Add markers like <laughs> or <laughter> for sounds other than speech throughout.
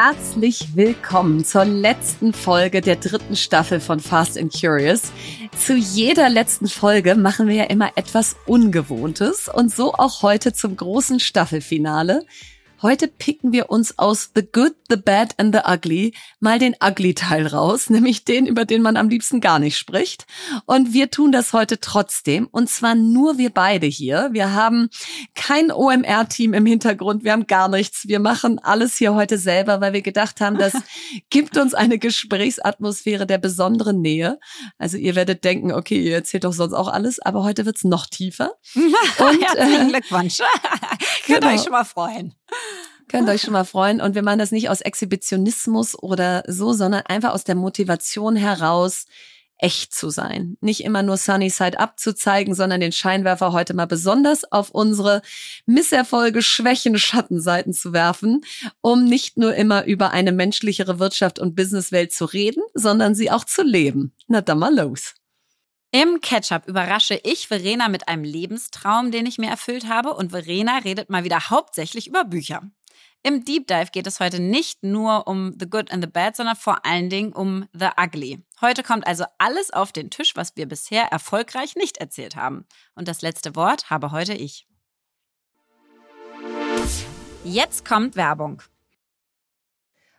herzlich willkommen zur letzten Folge der dritten Staffel von Fast and Curious. Zu jeder letzten Folge machen wir ja immer etwas Ungewohntes und so auch heute zum großen Staffelfinale. Heute picken wir uns aus The Good, The Bad and The Ugly mal den Ugly-Teil raus, <laughs> nämlich den, über den man am liebsten gar nicht spricht. Und wir tun das heute trotzdem. Und zwar nur wir beide hier. Wir haben kein OMR-Team im Hintergrund. Wir haben gar nichts. Wir machen alles hier heute selber, weil wir gedacht haben, das <laughs> gibt uns eine Gesprächsatmosphäre der besonderen Nähe. Also ihr werdet denken, okay, ihr erzählt doch sonst auch alles, aber heute wird's noch tiefer. <laughs> Und, Herzlichen äh, Glückwunsch. Könnt genau. euch schon mal freuen. Könnt euch schon mal freuen. Und wir machen das nicht aus Exhibitionismus oder so, sondern einfach aus der Motivation heraus, echt zu sein. Nicht immer nur Sunny Side Up zu zeigen, sondern den Scheinwerfer heute mal besonders auf unsere Misserfolge, Schwächen, Schattenseiten zu werfen, um nicht nur immer über eine menschlichere Wirtschaft und Businesswelt zu reden, sondern sie auch zu leben. Na dann mal los. Im Ketchup überrasche ich Verena mit einem Lebenstraum, den ich mir erfüllt habe, und Verena redet mal wieder hauptsächlich über Bücher. Im Deep Dive geht es heute nicht nur um The Good and the Bad, sondern vor allen Dingen um The Ugly. Heute kommt also alles auf den Tisch, was wir bisher erfolgreich nicht erzählt haben. Und das letzte Wort habe heute ich. Jetzt kommt Werbung.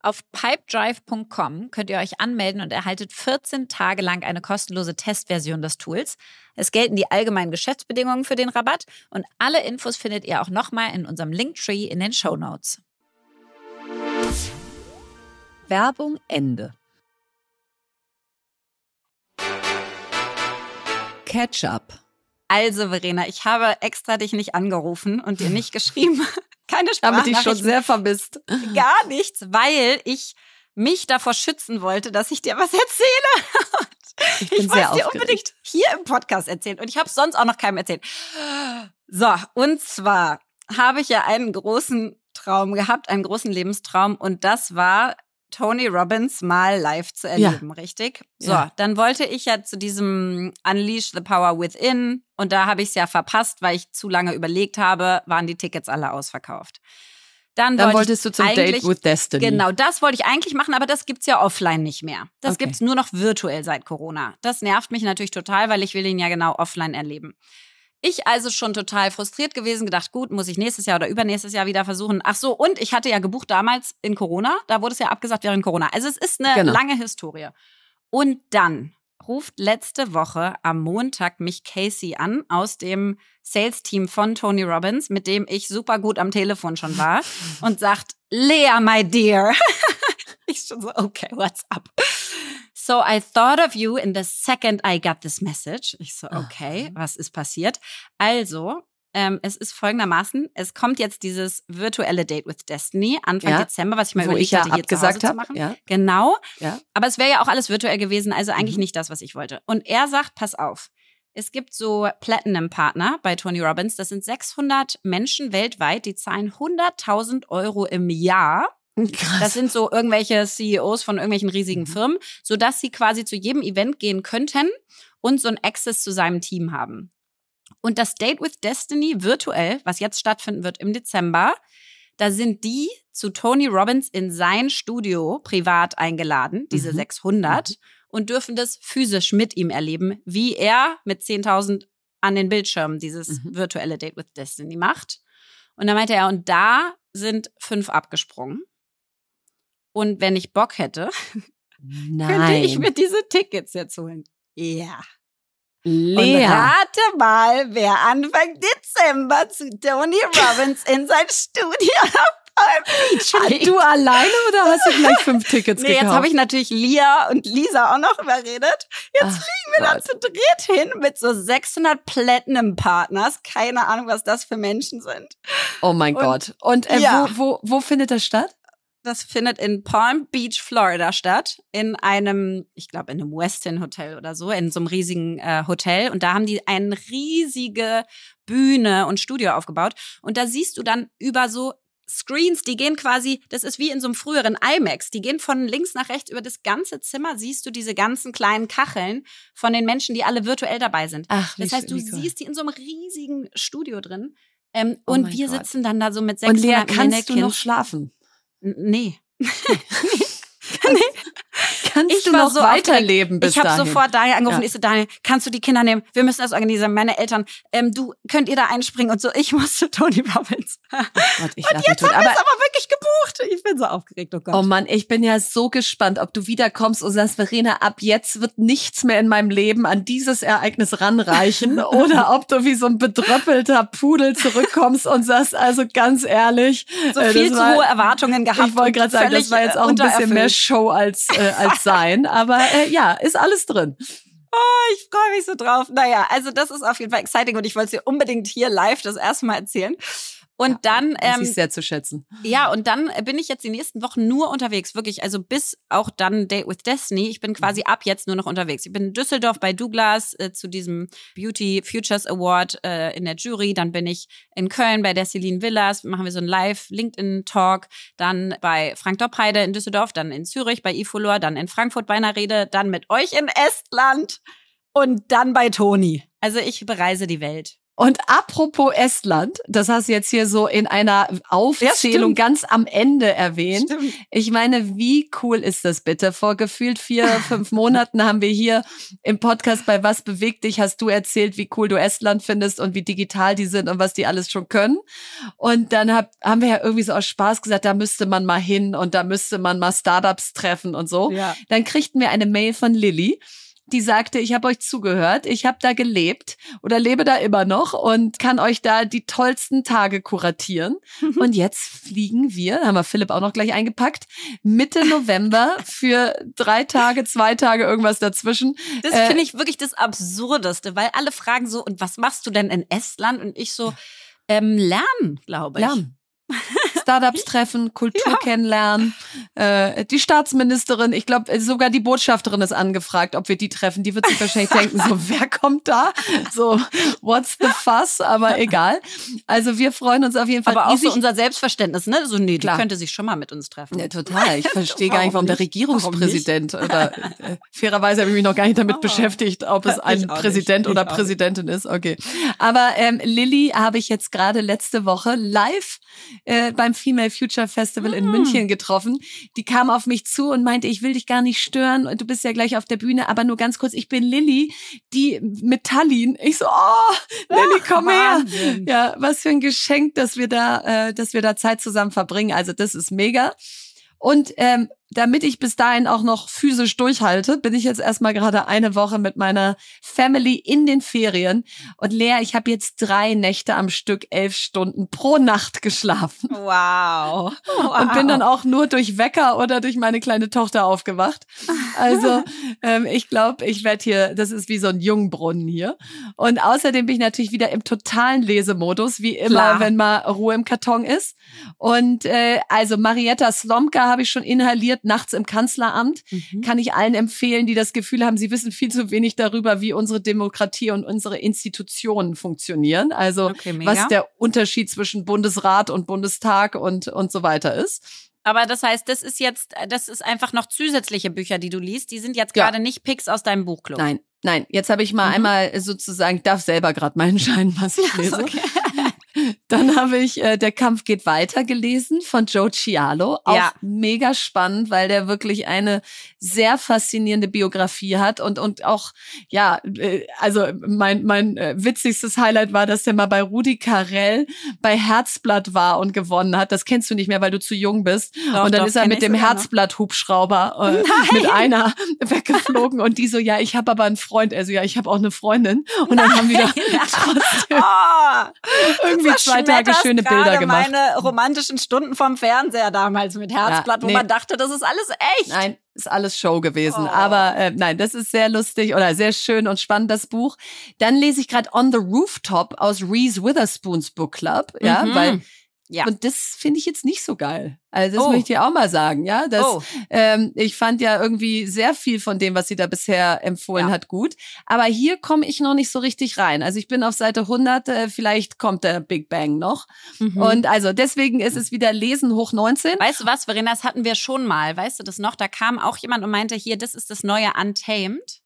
Auf pipedrive.com könnt ihr euch anmelden und erhaltet 14 Tage lang eine kostenlose Testversion des Tools. Es gelten die allgemeinen Geschäftsbedingungen für den Rabatt und alle Infos findet ihr auch nochmal in unserem Linktree in den Show Notes. Werbung Ende. Ketchup. Also, Verena, ich habe extra dich nicht angerufen und dir nicht geschrieben, <laughs> keine Sprache. Damit ich schon sehr vermisst. Gar nichts, weil ich mich davor schützen wollte, dass ich dir was <laughs> erzähle. Ich, bin ich wollte dir unbedingt hier im Podcast erzählen und ich habe es sonst auch noch keinem erzählt. So, und zwar habe ich ja einen großen Traum gehabt, einen großen Lebenstraum und das war Tony Robbins mal live zu erleben, ja. richtig? So, ja. dann wollte ich ja zu diesem Unleash the Power Within und da habe ich es ja verpasst, weil ich zu lange überlegt habe, waren die Tickets alle ausverkauft. Dann, dann wollte wolltest du zum Date with Destiny. Genau, das wollte ich eigentlich machen, aber das gibt's ja offline nicht mehr. Das okay. gibt's nur noch virtuell seit Corona. Das nervt mich natürlich total, weil ich will ihn ja genau offline erleben. Ich also schon total frustriert gewesen, gedacht, gut, muss ich nächstes Jahr oder übernächstes Jahr wieder versuchen. Ach so, und ich hatte ja gebucht damals in Corona, da wurde es ja abgesagt während Corona. Also es ist eine genau. lange Historie. Und dann ruft letzte Woche am Montag mich Casey an aus dem Sales-Team von Tony Robbins, mit dem ich super gut am Telefon schon war <laughs> und sagt, Lea, my dear. <laughs> ich schon so, okay, what's up? So I thought of you in the second I got this message. Ich so, okay, was ist passiert? Also, ähm, es ist folgendermaßen, es kommt jetzt dieses virtuelle Date with Destiny Anfang ja, Dezember, was ich mal überlegt ich ja hatte, hier abgesagt zu machen. Ja. Genau. Ja. Aber es wäre ja auch alles virtuell gewesen, also eigentlich mhm. nicht das, was ich wollte. Und er sagt, pass auf, es gibt so Platinum-Partner bei Tony Robbins. Das sind 600 Menschen weltweit, die zahlen 100.000 Euro im Jahr Krass. Das sind so irgendwelche CEOs von irgendwelchen riesigen mhm. Firmen, sodass sie quasi zu jedem Event gehen könnten und so ein Access zu seinem Team haben. Und das Date with Destiny virtuell, was jetzt stattfinden wird im Dezember, da sind die zu Tony Robbins in sein Studio privat eingeladen, diese mhm. 600, mhm. und dürfen das physisch mit ihm erleben, wie er mit 10.000 an den Bildschirmen dieses mhm. virtuelle Date with Destiny macht. Und da meinte er, und da sind fünf abgesprungen. Und wenn ich Bock hätte, <laughs> könnte ich mir diese Tickets jetzt holen. Ja. Lea. Und rate mal, wer Anfang Dezember zu Tony Robbins in sein Studio <laughs> Beach. Du alleine oder hast du gleich fünf Tickets <laughs> Nee, gekauft? jetzt habe ich natürlich Lia und Lisa auch noch überredet. Jetzt Ach fliegen wir da Gott. zu dritt hin mit so 600 Platinum-Partners. Keine Ahnung, was das für Menschen sind. Oh mein Und- Gott. Und äh, Ja. wo, wo, wo findet das statt? Das findet in Palm Beach, Florida statt. In einem, ich glaube, in einem Westin Hotel oder so, in so einem riesigen äh, Hotel. Und da haben die eine riesige Bühne und Studio aufgebaut. Und da siehst du dann über so Screens, die gehen quasi, das ist wie in so einem früheren IMAX, die gehen von links nach rechts über das ganze Zimmer, siehst du diese ganzen kleinen Kacheln von den Menschen, die alle virtuell dabei sind. Ach, Das heißt, du cool. siehst die in so einem riesigen Studio drin. Ähm, Oh und wir Gott. sitzen dann da so mit Und 600 Lea, kannst du noch schlafen? N- Nee. <laughs> <laughs> Kannst Ich du noch so weiterleben bis ich habe sofort Daniel angerufen. Ja. Ich so, Daniel, kannst du die Kinder nehmen? Wir müssen das organisieren. Meine Eltern, ähm, du, könnt ihr da einspringen? Und so, ich muss zu <laughs> Tony Robbins. Gott, ich mich Jetzt haben wir Aber es aber wirklich gebucht. Ich bin so aufgeregt, oh Gott. Oh Mann, ich bin ja so gespannt, ob du wiederkommst und sagst, Verena, ab jetzt wird nichts mehr in meinem Leben an dieses Ereignis ranreichen <laughs> oder ob du wie so ein bedröppelter Pudel zurückkommst und sagst, also ganz ehrlich, so äh, viel zu war- hohe Erwartungen gehabt. Ich wollte und gerade sagen, das war jetzt auch ein bisschen mehr. Show als, äh, als <laughs> sein, aber äh, ja, ist alles drin. Ich freue mich so drauf. Naja, also das ist auf jeden Fall exciting und ich wollte es dir unbedingt hier live das erste Mal erzählen. Und dann, Das ähm, ist sehr zu schätzen. Ja, und dann bin ich jetzt die nächsten Wochen nur unterwegs, wirklich. Also bis auch dann Date with Destiny. Ich bin quasi ab jetzt nur noch unterwegs. Ich bin in Düsseldorf bei Douglas äh, zu diesem Beauty Futures Award äh, in der Jury. Dann bin ich in Köln bei der Celine Villas. Machen wir so einen Live-LinkedIn-Talk. Dann bei Frank Doppheide in Düsseldorf. Dann in Zürich bei Ifolor. Dann in Frankfurt bei einer Rede. Dann mit euch in Estland. Und dann bei Toni. Also ich bereise die Welt. Und apropos Estland, das hast du jetzt hier so in einer Aufzählung stimmt. ganz am Ende erwähnt. Stimmt. Ich meine, wie cool ist das bitte? Vor gefühlt vier, <laughs> fünf Monaten haben wir hier im Podcast bei Was bewegt dich, hast du erzählt, wie cool du Estland findest und wie digital die sind und was die alles schon können. Und dann hab, haben wir ja irgendwie so aus Spaß gesagt, da müsste man mal hin und da müsste man mal Startups treffen und so. Ja. Dann kriegten wir eine Mail von Lilly. Die sagte, ich habe euch zugehört, ich habe da gelebt oder lebe da immer noch und kann euch da die tollsten Tage kuratieren. <laughs> Und jetzt fliegen wir, haben wir Philipp auch noch gleich eingepackt, Mitte November für drei Tage, zwei Tage irgendwas dazwischen. Das Äh, finde ich wirklich das Absurdeste, weil alle fragen so, und was machst du denn in Estland? Und ich so, ähm, lernen, glaube ich. Lernen. <laughs> Startups treffen, Kultur kennenlernen. Äh, die Staatsministerin, ich glaube, sogar die Botschafterin ist angefragt, ob wir die treffen. Die wird sich wahrscheinlich <laughs> denken, so, wer kommt da? So, what's the fuss? Aber egal. Also wir freuen uns auf jeden Fall Aber auch so unser Selbstverständnis, ne? So, nee, die Klar. könnte sich schon mal mit uns treffen. Ja, total. Ich verstehe gar nicht, warum Warum der? Regierungspräsident oder äh, fairerweise habe ich mich noch gar nicht damit Oh. beschäftigt, ob es <laughs> ein Präsident oder Präsidentin ist. Okay. Aber ähm, Lilly habe ich jetzt gerade letzte Woche live äh, beim Female Future Festival in Mm. München getroffen. Die kam auf mich zu und meinte, ich will dich gar nicht stören und du bist ja gleich auf der Bühne, aber nur ganz kurz, ich bin Lilly, die mit Tallinn. Ich so, oh, Lilly, komm her. Wahnsinn. Ja, was für ein Geschenk, dass wir da, äh, dass wir da Zeit zusammen verbringen. Also das ist mega. Und ähm, damit ich bis dahin auch noch physisch durchhalte, bin ich jetzt erstmal gerade eine Woche mit meiner Family in den Ferien. Und Lea, ich habe jetzt drei Nächte am Stück, elf Stunden pro Nacht geschlafen. Wow. wow. Und bin dann auch nur durch Wecker oder durch meine kleine Tochter aufgewacht. Also <laughs> ähm, ich glaube, ich werde hier, das ist wie so ein Jungbrunnen hier. Und außerdem bin ich natürlich wieder im totalen Lesemodus, wie immer, Klar. wenn mal Ruhe im Karton ist. Und äh, also Marietta Slomka habe ich schon inhaliert nachts im Kanzleramt. Mhm. Kann ich allen empfehlen, die das Gefühl haben, sie wissen viel zu wenig darüber, wie unsere Demokratie und unsere Institutionen funktionieren. Also Okay, was der Unterschied zwischen Bundesrat und Bundestag und, und so weiter ist. Aber das heißt, das ist jetzt, das ist einfach noch zusätzliche Bücher, die du liest. Die sind jetzt Ja. gerade nicht Picks aus deinem Buchclub. Nein, nein. Jetzt habe ich mal Mhm. einmal sozusagen, darf selber gerade meinen Schein, was ich <laughs> lese. Okay. Dann habe ich äh, Der Kampf geht weiter gelesen von Joe Cialo. Auch Ja. mega spannend, weil der wirklich eine sehr faszinierende Biografie hat und, und auch, ja, äh, also mein, mein äh, witzigstes Highlight war, dass der mal bei Rudi Carell bei Herzblatt war und gewonnen hat. Das kennst du nicht mehr, weil du zu jung bist. Doch, und dann doch, ist er mit dem. Herzblatt-Hubschrauber äh, mit einer <laughs> weggeflogen und die so, ja, ich habe aber einen Freund. Also ja, ich habe auch eine Freundin. Und dann haben wir da <laughs> trotzdem <laughs> Oh, irgendwie zwei Tage schöne Bilder gemacht. meine romantischen Stunden vom Fernseher damals mit Herzblatt, Ja, wo nee. man dachte, das ist alles echt. Nein, ist alles Show gewesen. Oh. Aber äh, nein, das ist sehr lustig oder sehr schön und spannend, das Buch. Dann lese ich gerade On the Rooftop aus Reese Witherspoons Book Club. Ja, Mhm. weil Ja. und das finde ich jetzt nicht so geil. Also das Oh. möchte ich dir auch mal sagen, ja. Das, Oh. ähm, ich fand ja irgendwie sehr viel von dem, was sie da bisher empfohlen Ja. hat, gut. Aber hier komme ich noch nicht so richtig rein. Also ich bin auf Seite 100, äh, vielleicht kommt der Big Bang noch. Mhm. Und also deswegen ist es wieder Lesen hoch 19. Weißt du was, Verena, das hatten wir schon mal. Weißt du das noch? Da kam auch jemand und meinte, hier, das ist das neue Untamed.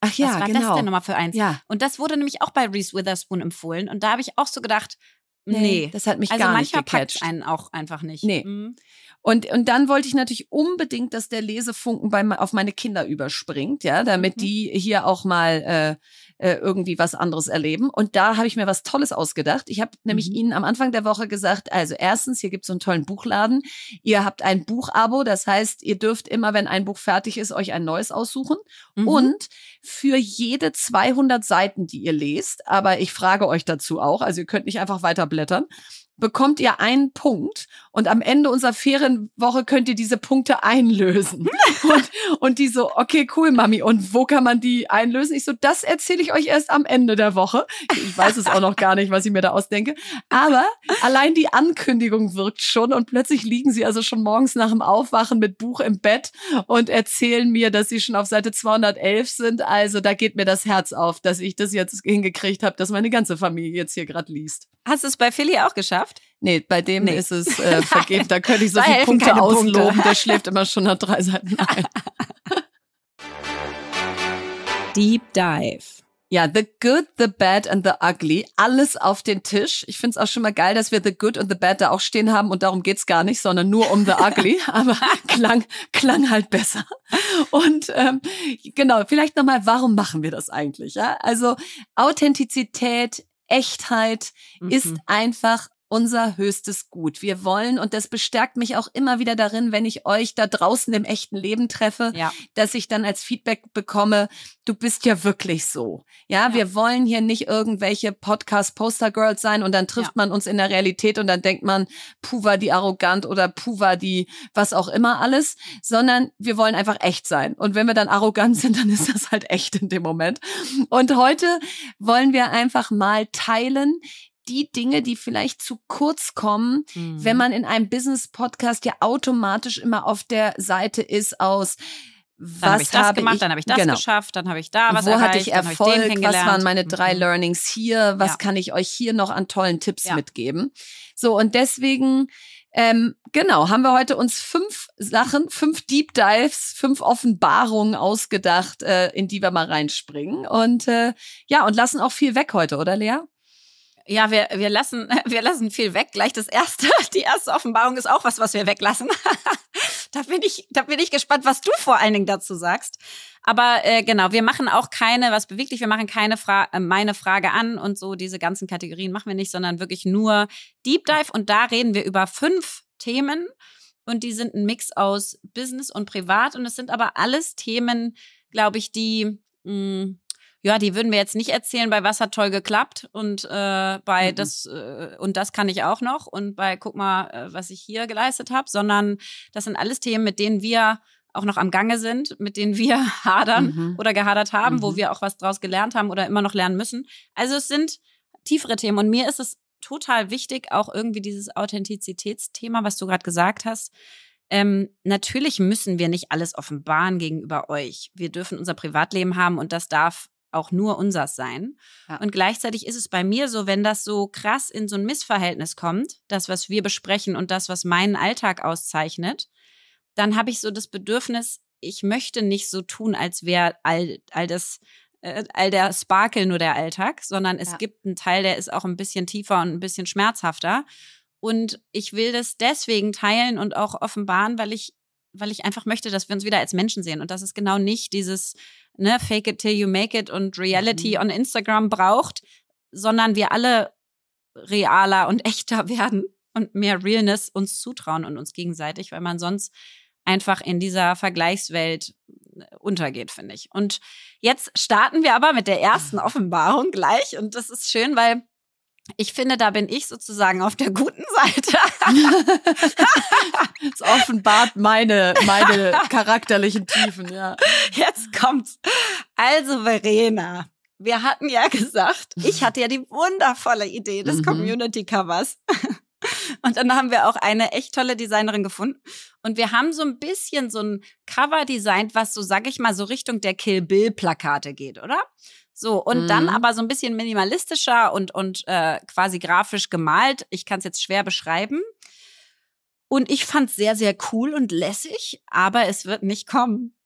Ach ja, was war genau. das denn nochmal für eins? Ja. Und das wurde nämlich auch bei Reese Witherspoon empfohlen. Und da habe ich auch so gedacht, nee. das hat mich also gar nicht manchmal packt gecatcht. einen auch einfach nicht. Nee. Mhm. Und, und dann wollte ich natürlich unbedingt, dass der Lesefunken bei, auf meine Kinder überspringt, ja, damit Mhm. die hier auch mal äh, äh, irgendwie was anderes erleben. Und da habe ich mir was Tolles ausgedacht. Ich habe nämlich Mhm. Ihnen am Anfang der Woche gesagt, also erstens, hier gibt es so einen tollen Buchladen. Ihr habt ein Buchabo, das heißt, ihr dürft immer, wenn ein Buch fertig ist, euch ein neues aussuchen. Mhm. Und für jede 200 Seiten, die ihr lest, aber ich frage euch dazu auch, also ihr könnt nicht einfach weiterblättern, bekommt ihr einen Punkt und am Ende unserer Ferienwoche könnt ihr diese Punkte einlösen. <laughs> und, und die so, okay, cool, Mami, und wo kann man die einlösen? Ich so, das erzähle ich euch erst am Ende der Woche. Ich weiß es auch noch gar nicht, was ich mir da ausdenke. Aber allein die Ankündigung wirkt schon und plötzlich liegen sie also schon morgens nach dem Aufwachen mit Buch im Bett und erzählen mir, dass sie schon auf Seite 211 sind. Also da geht mir das Herz auf, dass ich das jetzt hingekriegt habe, dass meine ganze Familie jetzt hier gerade liest. Hast du es bei Philly auch geschafft? Nee, bei dem Nee. ist es äh, vergeben. Da könnte ich <laughs> so Da viele Punkte keine Punkte. ausloben. Der schläft immer schon nach drei Seiten ein. <laughs> Deep Dive. Ja, The Good, The Bad and The Ugly. Alles auf den Tisch. Ich find's auch schon mal geil, dass wir The Good und The Bad da auch stehen haben und darum geht's gar nicht, sondern nur um The Ugly. <laughs> Aber klang, klang halt besser. Und ähm, genau, vielleicht nochmal, warum machen wir das eigentlich? Ja? Also Authentizität, Echtheit ist Mhm. einfach unser höchstes Gut. Wir wollen, und das bestärkt mich auch immer wieder darin, wenn ich euch da draußen im echten Leben treffe, Ja. dass ich dann als Feedback bekomme, du bist ja wirklich so. Ja, Ja. wir wollen hier nicht irgendwelche Podcast-Poster-Girls sein und dann trifft Ja. man uns in der Realität und dann denkt man, puh, war die arrogant oder puh, war die was auch immer alles, sondern wir wollen einfach echt sein. Und wenn wir dann arrogant sind, dann ist das halt echt in dem Moment. Und heute wollen wir einfach mal teilen, die Dinge, die vielleicht zu kurz kommen, Mhm. wenn man in einem Business-Podcast ja automatisch immer auf der Seite ist aus dann habe was ich das habe gemacht, ich, dann habe ich das genau. geschafft, dann habe ich da was wo erreicht, hatte ich habe ich Erfolg, was waren meine drei Mhm. Learnings hier, was Ja. kann ich euch hier noch an tollen Tipps Ja. mitgeben. So, und deswegen, ähm, genau, haben wir heute uns fünf Sachen, fünf Deep Dives, fünf Offenbarungen ausgedacht, äh, in die wir mal reinspringen. Und äh, ja, und lassen auch viel weg heute, oder Lea? Ja, wir, wir, lassen, <laughs> wir lassen viel weg. Gleich das erste, <laughs> die erste Offenbarung ist auch was, was wir weglassen. <laughs> da, bin ich, da bin ich gespannt, was du vor allen Dingen dazu sagst. Aber äh, genau, wir machen auch keine, was beweglich, wir machen keine Fra äh, meine Frage an und so diese ganzen Kategorien machen wir nicht, sondern wirklich nur Deep Dive und da reden wir über fünf Themen und die sind ein Mix aus Business und Privat und es sind aber alles Themen, glaube ich, die mh, ja, die würden wir jetzt nicht erzählen, bei was hat toll geklappt und äh, bei Mhm. das äh, und das kann ich auch noch und bei guck mal, äh, was ich hier geleistet habe, sondern das sind alles Themen, mit denen wir auch noch am Gange sind, mit denen wir <laughs> hadern Mhm. oder gehadert haben, wo Mhm. wir auch was draus gelernt haben oder immer noch lernen müssen. Also es sind tiefere Themen und mir ist es total wichtig, auch irgendwie dieses Authentizitätsthema, was du gerade gesagt hast. Ähm, natürlich müssen wir nicht alles offenbaren gegenüber euch. Wir dürfen unser Privatleben haben und das darf auch nur unsers sein. Ja. Und gleichzeitig ist es bei mir so, wenn das so krass in so ein Missverhältnis kommt, das, was wir besprechen und das, was meinen Alltag auszeichnet, dann habe ich so das Bedürfnis, ich möchte nicht so tun, als wäre all, all das äh, all der Sparkle nur der Alltag, sondern es Ja. gibt einen Teil, der ist auch ein bisschen tiefer und ein bisschen schmerzhafter. Und ich will das deswegen teilen und auch offenbaren, weil ich, weil ich einfach möchte, dass wir uns wieder als Menschen sehen. Und dass es genau nicht dieses, ne, fake it till you make it und Reality Mhm. on Instagram braucht, sondern wir alle realer und <laughs> echter werden und mehr Realness uns zutrauen und uns gegenseitig, weil man sonst einfach in dieser Vergleichswelt äh, untergeht, finde ich. Und jetzt starten wir aber mit der ersten <laughs> Offenbarung gleich. Und das ist schön, weil ich finde, da bin ich sozusagen auf der guten <laughs> Seite. <laughs> Es offenbart meine, meine <laughs> charakterlichen Tiefen, ja. Jetzt kommt's. Also, Verena, wir hatten ja gesagt, ich hatte ja die wundervolle Idee des Mhm. Community Covers. Und dann haben wir auch eine echt tolle Designerin gefunden. Und wir haben so ein bisschen so ein Cover designt, was so, sag ich mal, so Richtung der Kill Bill Plakate geht, oder? So, und Mhm. dann aber so ein bisschen minimalistischer und, und äh, quasi grafisch gemalt. Ich kann es jetzt schwer beschreiben. Und ich fand es sehr, sehr cool und lässig, aber es wird nicht kommen.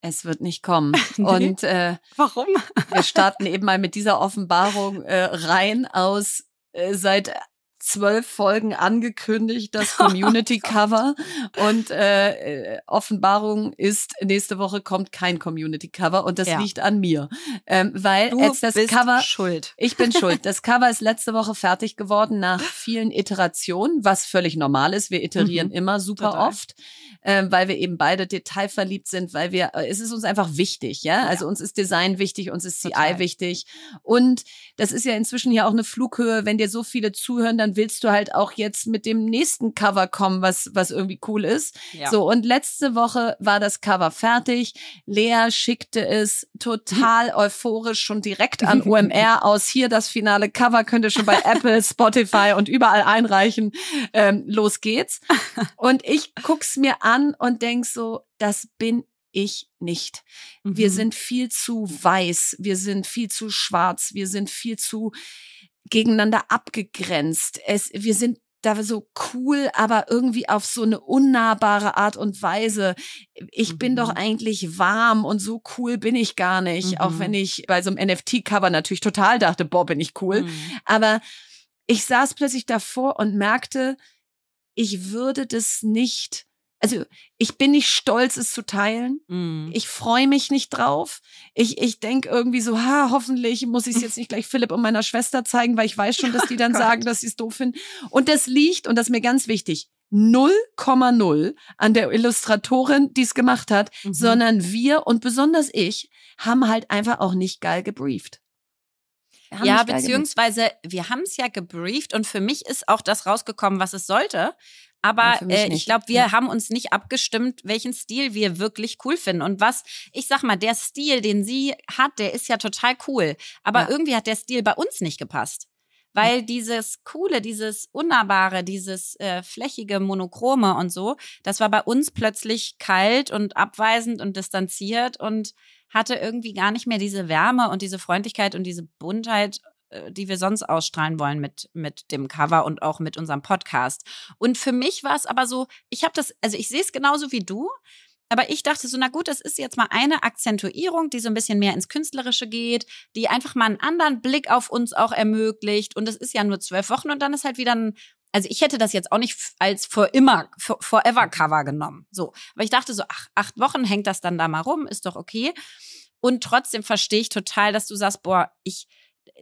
Es wird nicht kommen. <laughs> Nee. Und äh, Warum? wir starten <laughs> eben mal mit dieser Offenbarung äh, rein aus äh, seit zwölf Folgen angekündigt, das Community <laughs> Cover. Und äh, äh, Offenbarung ist, nächste Woche kommt kein Community Cover und das Ja. liegt an mir. Ähm, weil Du jetzt das bist Cover. schuld. Ich bin schuld. Das <laughs> Cover ist letzte Woche fertig geworden nach vielen Iterationen, was völlig normal ist. Wir iterieren Mhm. immer super Total. oft, ähm, weil wir eben beide detailverliebt sind, weil wir, äh, es ist uns einfach wichtig, ja. Also uns ist Design wichtig, uns ist CI Total. wichtig. Und das ist ja inzwischen ja auch eine Flughöhe. Wenn dir so viele zuhören, dann willst du halt auch jetzt mit dem nächsten Cover kommen, was, was irgendwie cool ist. Ja. So, und letzte Woche war das Cover fertig. Lea schickte es total <laughs> euphorisch schon direkt an OMR aus. Hier das finale Cover könnt ihr schon bei <laughs> Apple, Spotify und überall einreichen. Ähm, los geht's. <laughs> Und ich guck's mir an und denk so, das bin ich nicht. Wir Mhm. sind viel zu weiß, wir sind viel zu schwarz, wir sind viel zu gegeneinander abgegrenzt. Es, wir sind da so cool, aber irgendwie auf so eine unnahbare Art und Weise. Ich bin Mhm. doch eigentlich warm und so cool bin ich gar nicht. Auch Mhm. wenn ich bei so einem NFT-Cover natürlich total dachte, boah, bin ich cool. Mhm. Aber ich saß plötzlich davor und merkte, ich würde das nicht, also ich bin nicht stolz, es zu teilen. Mhm. Ich freue mich nicht drauf. Ich, ich denk irgendwie so, ha, hoffentlich muss ich es jetzt nicht gleich Philipp und meiner Schwester zeigen, weil ich weiß schon, dass die <laughs> dann Gott. sagen, dass sie es doof finden. Und das liegt, und das ist mir ganz wichtig, 0,0 an der Illustratorin, die es gemacht hat, Mhm. sondern wir und besonders ich haben halt einfach auch nicht geil gebrieft. Ja, beziehungsweise wir haben es ja gebrieft und für mich ist auch das rausgekommen, was es sollte. Aber Ja, äh, ich glaube, wir Ja. haben uns nicht abgestimmt, welchen Stil wir wirklich cool finden. Und was, ich sag mal, der Stil, den sie hat, der ist ja total cool. Aber Ja. irgendwie hat der Stil bei uns nicht gepasst. Weil dieses Coole, dieses Unnahbare, dieses äh, flächige, monochrome und so, das war bei uns plötzlich kalt und abweisend und distanziert und hatte irgendwie gar nicht mehr diese Wärme und diese Freundlichkeit und diese Buntheit, die wir sonst ausstrahlen wollen mit, mit dem Cover und auch mit unserem Podcast. Und für mich war es aber so, ich habe das, also ich sehe es genauso wie du, aber ich dachte so, na gut, das ist jetzt mal eine Akzentuierung, die so ein bisschen mehr ins Künstlerische geht, die einfach mal einen anderen Blick auf uns auch ermöglicht. Und das ist ja nur zwölf Wochen und dann ist halt wieder ein, also ich hätte das jetzt auch nicht als for immer, for, forever Cover genommen. So. Aber ich dachte so, ach, acht Wochen hängt das dann da mal rum, ist doch okay. Und trotzdem verstehe ich total, dass du sagst, boah, ich,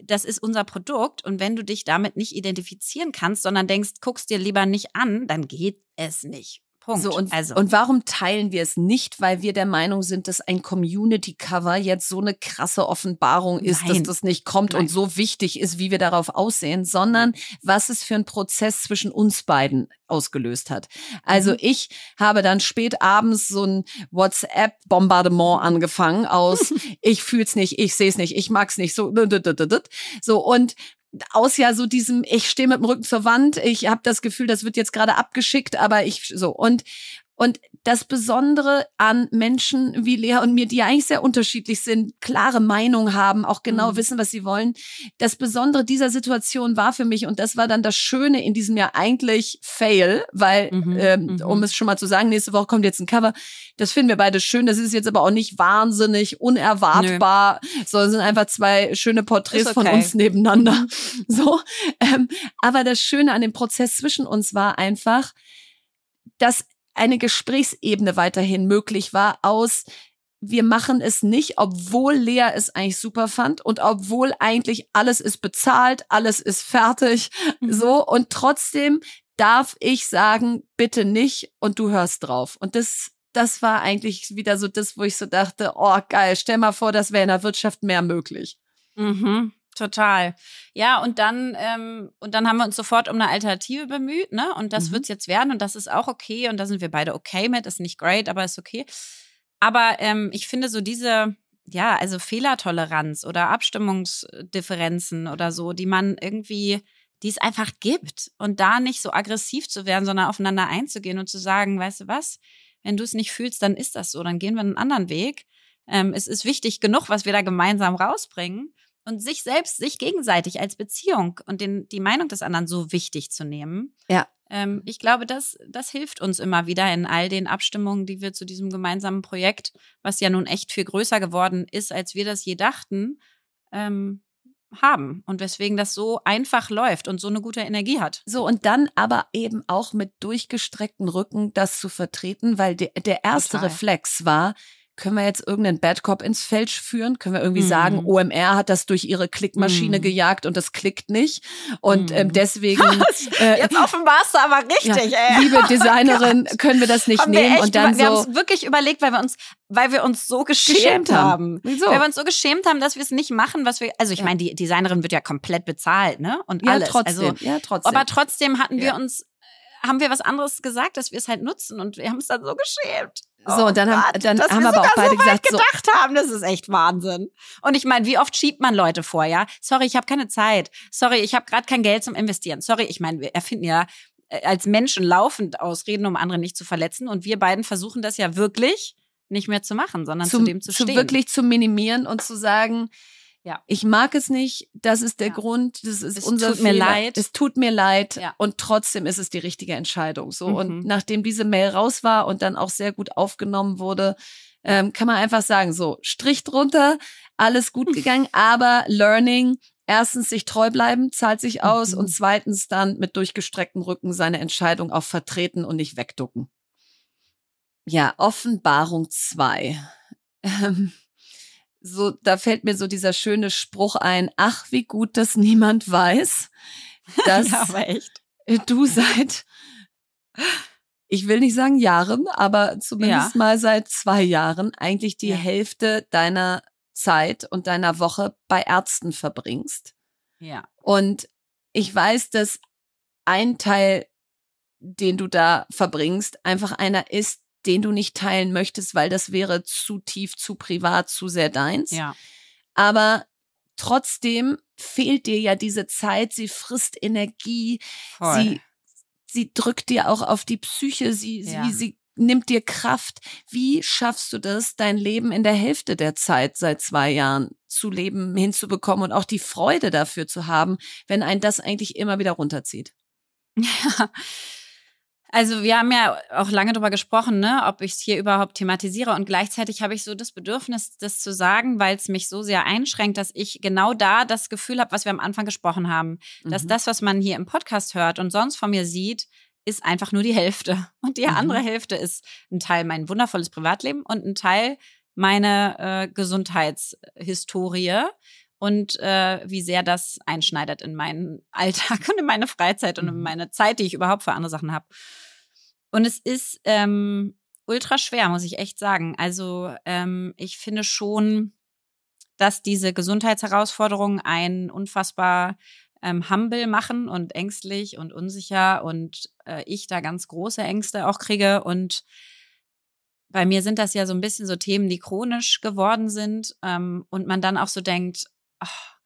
das ist unser Produkt und wenn du dich damit nicht identifizieren kannst, sondern denkst, guckst dir lieber nicht an, dann geht es nicht. Punkt. So, und, also, und warum teilen wir es nicht? Weil wir der Meinung sind, dass ein Community-Cover jetzt so eine krasse Offenbarung ist, Nein. dass das nicht kommt Nein. und so wichtig ist, wie wir darauf aussehen, sondern was es für ein Prozess zwischen uns beiden ausgelöst hat. Also Mhm. ich habe dann spät abends so ein WhatsApp-Bombardement angefangen aus, <laughs> ich fühl's nicht, ich sehe es nicht, ich mag's nicht, so, so und aus ja so diesem, ich stehe mit dem Rücken zur Wand, ich habe das Gefühl, das wird jetzt gerade abgeschickt, aber ich so. Und und das Besondere an Menschen wie Lea und mir, die ja eigentlich sehr unterschiedlich sind, klare Meinung haben, auch genau mhm. wissen, was sie wollen. Das Besondere dieser Situation war für mich, und das war dann das Schöne in diesem Jahr eigentlich Fail, weil, mhm. Ähm, mhm. um es schon mal zu sagen, nächste Woche kommt jetzt ein Cover. Das finden wir beide schön. Das ist jetzt aber auch nicht wahnsinnig unerwartbar, Nö. sondern sind einfach zwei schöne Porträts okay. von uns nebeneinander. Mhm. <laughs> So. Ähm, aber das Schöne an dem Prozess zwischen uns war einfach, dass eine Gesprächsebene weiterhin möglich war aus wir machen es nicht, obwohl Lea es eigentlich super fand und obwohl eigentlich alles ist bezahlt, alles ist fertig, mhm. so und trotzdem darf ich sagen, bitte nicht und du hörst drauf. Und das das war eigentlich wieder so das, wo ich so dachte, oh geil, stell mal vor, das wäre in der Wirtschaft mehr möglich. Mhm. Total. Ja, und dann, ähm, und dann haben wir uns sofort um eine Alternative bemüht, ne? Und das mhm. wird es jetzt werden und das ist auch okay und da sind wir beide okay mit. Ist nicht great, aber ist okay. Aber ähm, ich finde so diese, ja, also Fehlertoleranz oder Abstimmungsdifferenzen oder so, die man irgendwie, die es einfach gibt und da nicht so aggressiv zu werden, sondern aufeinander einzugehen und zu sagen, weißt du was, wenn du es nicht fühlst, dann ist das so, dann gehen wir einen anderen Weg. Ähm, es ist wichtig genug, was wir da gemeinsam rausbringen und sich selbst, sich gegenseitig als Beziehung und den, die Meinung des anderen so wichtig zu nehmen. Ja. Ähm, ich glaube, das, das hilft uns immer wieder in all den Abstimmungen, die wir zu diesem gemeinsamen Projekt, was ja nun echt viel größer geworden ist, als wir das je dachten, ähm, haben und weswegen das so einfach läuft und so eine gute Energie hat. So und dann aber eben auch mit durchgestreckten Rücken das zu vertreten, weil de der erste Total. Reflex war, können wir jetzt irgendeinen Bad Cop ins Feld führen? Können wir irgendwie mhm. sagen, OMR hat das durch ihre Klickmaschine mhm. gejagt und das klickt nicht? Und ähm, mhm. ähm, deswegen. <laughs> äh, jetzt offenbarst du aber richtig, ja, ey. Liebe Designerin, <laughs> oh können wir das nicht haben nehmen? und dann wir so. haben es wirklich überlegt, weil wir uns, weil wir uns so geschämt, geschämt haben. Wieso? Weil wir uns so geschämt haben, dass wir es nicht machen, was wir. Also ich ja. meine, die Designerin wird ja komplett bezahlt, ne? Und ja, alles. Trotzdem. Also, ja, trotzdem. Aber trotzdem hatten wir uns haben wir was anderes gesagt, dass wir es halt nutzen und wir haben es dann so geschämt. So, und dann oh haben, dann haben wir aber auch beide so gesagt, gedacht so, haben, das ist echt Wahnsinn. Und ich meine, wie oft schiebt man Leute vor, ja? Sorry, ich habe keine Zeit. Sorry, ich habe gerade kein Geld zum Investieren. Sorry, ich meine, wir erfinden ja äh, als Menschen laufend Ausreden, um andere nicht zu verletzen. Und wir beiden versuchen das ja wirklich nicht mehr zu machen, sondern zu, zu dem zu stehen. Zu wirklich zu minimieren und zu sagen, ja. Ich mag es nicht, das ist der ja. Grund, das ist es unser tut Fehler. mir leid. Es tut mir leid ja. und trotzdem ist es die richtige Entscheidung. So mhm. und nachdem diese Mail raus war und dann auch sehr gut aufgenommen wurde, ähm, kann man einfach sagen, so Strich drunter, alles gut gegangen, aber Learning, erstens sich treu bleiben, zahlt sich aus mhm. und zweitens dann mit durchgestrecktem Rücken seine Entscheidung auch vertreten und nicht wegducken. Ja, Offenbarung zwei. <laughs> Ähm, so, da fällt mir so dieser schöne Spruch ein, ach, wie gut, dass niemand weiß, <laughs> dass ja, du seit, ich will nicht sagen Jahren, aber zumindest ja. mal seit zwei Jahren eigentlich die ja. Hälfte deiner Zeit und deiner Woche bei Ärzten verbringst. Ja. Und ich weiß, dass ein Teil, den du da verbringst, einfach einer ist, den du nicht teilen möchtest, weil das wäre zu tief, zu privat, zu sehr deins. Ja. Aber trotzdem fehlt dir ja diese Zeit, sie frisst Energie, Voll. sie sie drückt dir auch auf die Psyche, sie, ja. sie, sie nimmt dir Kraft. Wie schaffst du das, dein Leben in der Hälfte der Zeit seit zwei Jahren zu leben, hinzubekommen und auch die Freude dafür zu haben, wenn ein das eigentlich immer wieder runterzieht? Ja, <laughs> also wir haben ja auch lange darüber gesprochen, ne, ob ich es hier überhaupt thematisiere. Und gleichzeitig habe ich so das Bedürfnis, das zu sagen, weil es mich so sehr einschränkt, dass ich genau da das Gefühl habe, was wir am Anfang gesprochen haben, mhm. dass das, was man hier im Podcast hört und sonst von mir sieht, ist einfach nur die Hälfte. Und die mhm. andere Hälfte ist ein Teil mein wundervolles Privatleben und ein Teil meine äh, Gesundheitshistorie und äh, wie sehr das einschneidet in meinen <laughs> Alltag und in meine Freizeit und in mhm. meine Zeit, die ich überhaupt für andere Sachen habe. Und es ist ähm, ultra schwer, muss ich echt sagen. Also ähm, ich finde schon, dass diese Gesundheitsherausforderungen einen unfassbar ähm, humble machen und ängstlich und unsicher und äh, ich da ganz große Ängste auch kriege und bei mir sind das ja so ein bisschen so Themen, die chronisch geworden sind ähm, und man dann auch so denkt, ach,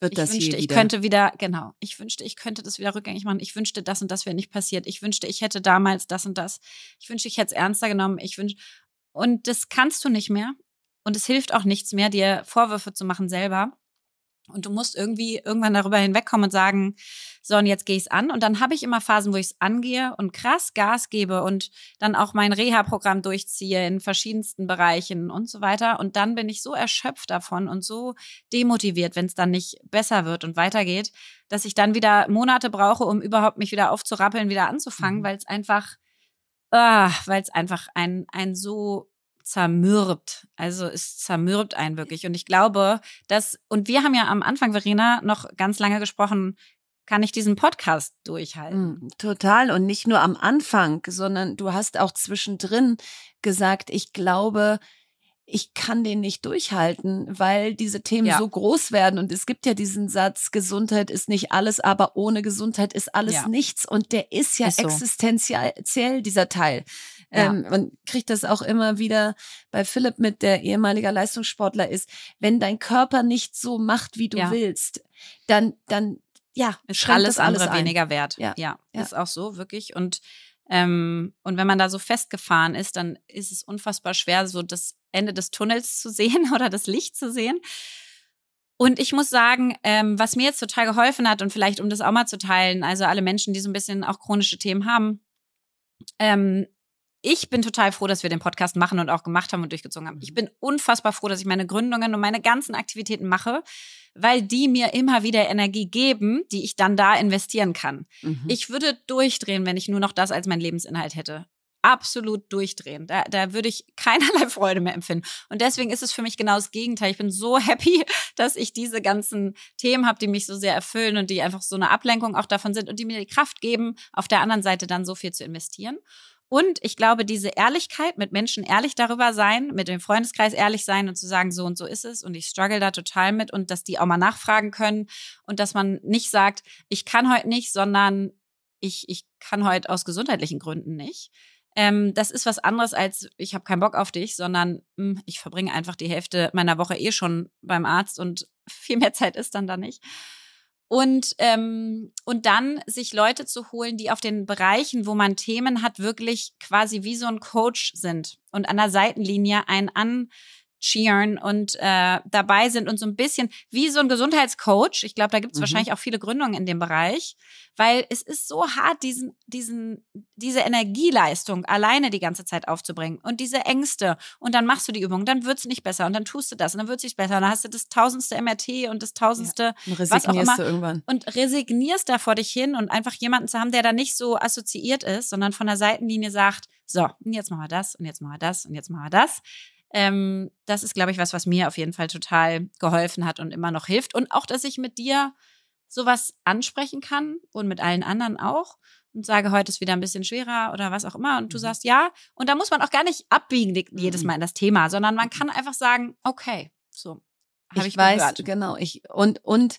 wird das ich wünschte, je ich wieder. könnte wieder, genau, ich wünschte, ich könnte das wieder rückgängig machen. Ich wünschte, das und das wäre nicht passiert. Ich wünschte, ich hätte damals das und das. Ich wünschte, ich hätte es ernster genommen. Ich wünschte, und das kannst du nicht mehr. Und es hilft auch nichts mehr, dir Vorwürfe zu machen selber. Und du musst irgendwie irgendwann darüber hinwegkommen und sagen, so, und jetzt gehe ich es an. Und dann habe ich immer Phasen, wo ich es angehe und krass Gas gebe und dann auch mein Reha-Programm durchziehe in verschiedensten Bereichen und so weiter. Und dann bin ich so erschöpft davon und so demotiviert, wenn es dann nicht besser wird und weitergeht, dass ich dann wieder Monate brauche, um überhaupt mich wieder aufzurappeln, wieder anzufangen, Mhm. weil es einfach, ah, weil es einfach ein, ein so zermürbt. Also es zermürbt einen wirklich. Und ich glaube, dass, und wir haben ja am Anfang, Verena, noch ganz lange gesprochen, kann ich diesen Podcast durchhalten. Mm, Total. Und nicht nur am Anfang, sondern du hast auch zwischendrin gesagt, ich glaube, ich kann den nicht durchhalten, weil diese Themen Ja. so groß werden. Und es gibt ja diesen Satz, Gesundheit ist nicht alles, aber ohne Gesundheit ist alles Ja. nichts. Und der ist ja Ist so. existenziell, dieser Teil. Ja. Ähm, man kriegt das auch immer wieder bei Philipp mit, der ehemaliger Leistungssportler ist. Wenn dein Körper nicht so macht, wie du Ja. willst, dann, dann, ja, ist alles alles andere ein. weniger wert. Ja. ja, Ja. ist auch so, wirklich. Und, ähm, und wenn man da so festgefahren ist, dann ist es unfassbar schwer, so das Ende des Tunnels zu sehen <laughs> oder das Licht zu sehen. Und ich muss sagen, ähm, was mir jetzt total geholfen hat und vielleicht um das auch mal zu teilen, also alle Menschen, die so ein bisschen auch chronische Themen haben, ähm, ich bin total froh, dass wir den Podcast machen und auch gemacht haben und durchgezogen haben. Ich bin unfassbar froh, dass ich meine Gründungen und meine ganzen Aktivitäten mache, weil die mir immer wieder Energie geben, die ich dann da investieren kann. Mhm. Ich würde durchdrehen, wenn ich nur noch das als mein Lebensinhalt hätte. Absolut durchdrehen. Da, da würde ich keinerlei <laughs> Freude mehr empfinden. Und deswegen ist es für mich genau das Gegenteil. Ich bin so happy, <laughs> dass ich diese ganzen Themen habe, die mich so sehr erfüllen und die einfach so eine Ablenkung auch davon sind und die mir die Kraft geben, auf der anderen Seite dann so viel zu investieren. Und ich glaube, diese Ehrlichkeit, mit Menschen ehrlich darüber sein, mit dem Freundeskreis ehrlich sein und zu sagen, so und so ist es und ich struggle da total mit und dass die auch mal nachfragen können und dass man nicht sagt, ich kann heute nicht, sondern ich, ich kann heute aus gesundheitlichen Gründen nicht. Ähm, das ist was anderes als ich habe keinen Bock auf dich, sondern mh, ich verbringe einfach die Hälfte meiner Woche eh schon beim Arzt und <laughs> viel mehr Zeit ist dann da nicht. Und, ähm, und dann sich Leute zu holen, die auf den Bereichen, wo man Themen hat, wirklich quasi wie so ein Coach sind und an der Seitenlinie einen ancheeren und äh, dabei sind und so ein bisschen wie so ein Gesundheitscoach. Ich glaube, da gibt es Mhm. wahrscheinlich auch viele Gründungen in dem Bereich, weil es ist so hart, diesen, diesen, diese Energieleistung alleine die ganze Zeit aufzubringen und diese Ängste. Und dann machst du die Übung, dann wird's nicht besser und dann tust du das und dann wird's nicht besser. Und dann hast du das tausendste MRT und das tausendste Und was auch immer. du irgendwann. und resignierst da vor dich hin und einfach jemanden zu haben, der da nicht so assoziiert ist, sondern von der Seitenlinie sagt, so, und jetzt machen wir das und jetzt machen wir das und jetzt machen wir das. Ähm, das ist, glaube ich, was, was mir auf jeden Fall total geholfen hat und immer noch hilft. Und auch, dass ich mit dir sowas ansprechen kann und mit allen anderen auch und sage, heute ist wieder ein bisschen schwerer oder was auch immer. Und du Mhm. sagst ja. Und da muss man auch gar nicht abbiegen jedes Mhm. Mal in das Thema, sondern man kann einfach sagen, okay, so. Habe ich, ich weiß, gehört. genau. Ich, und, und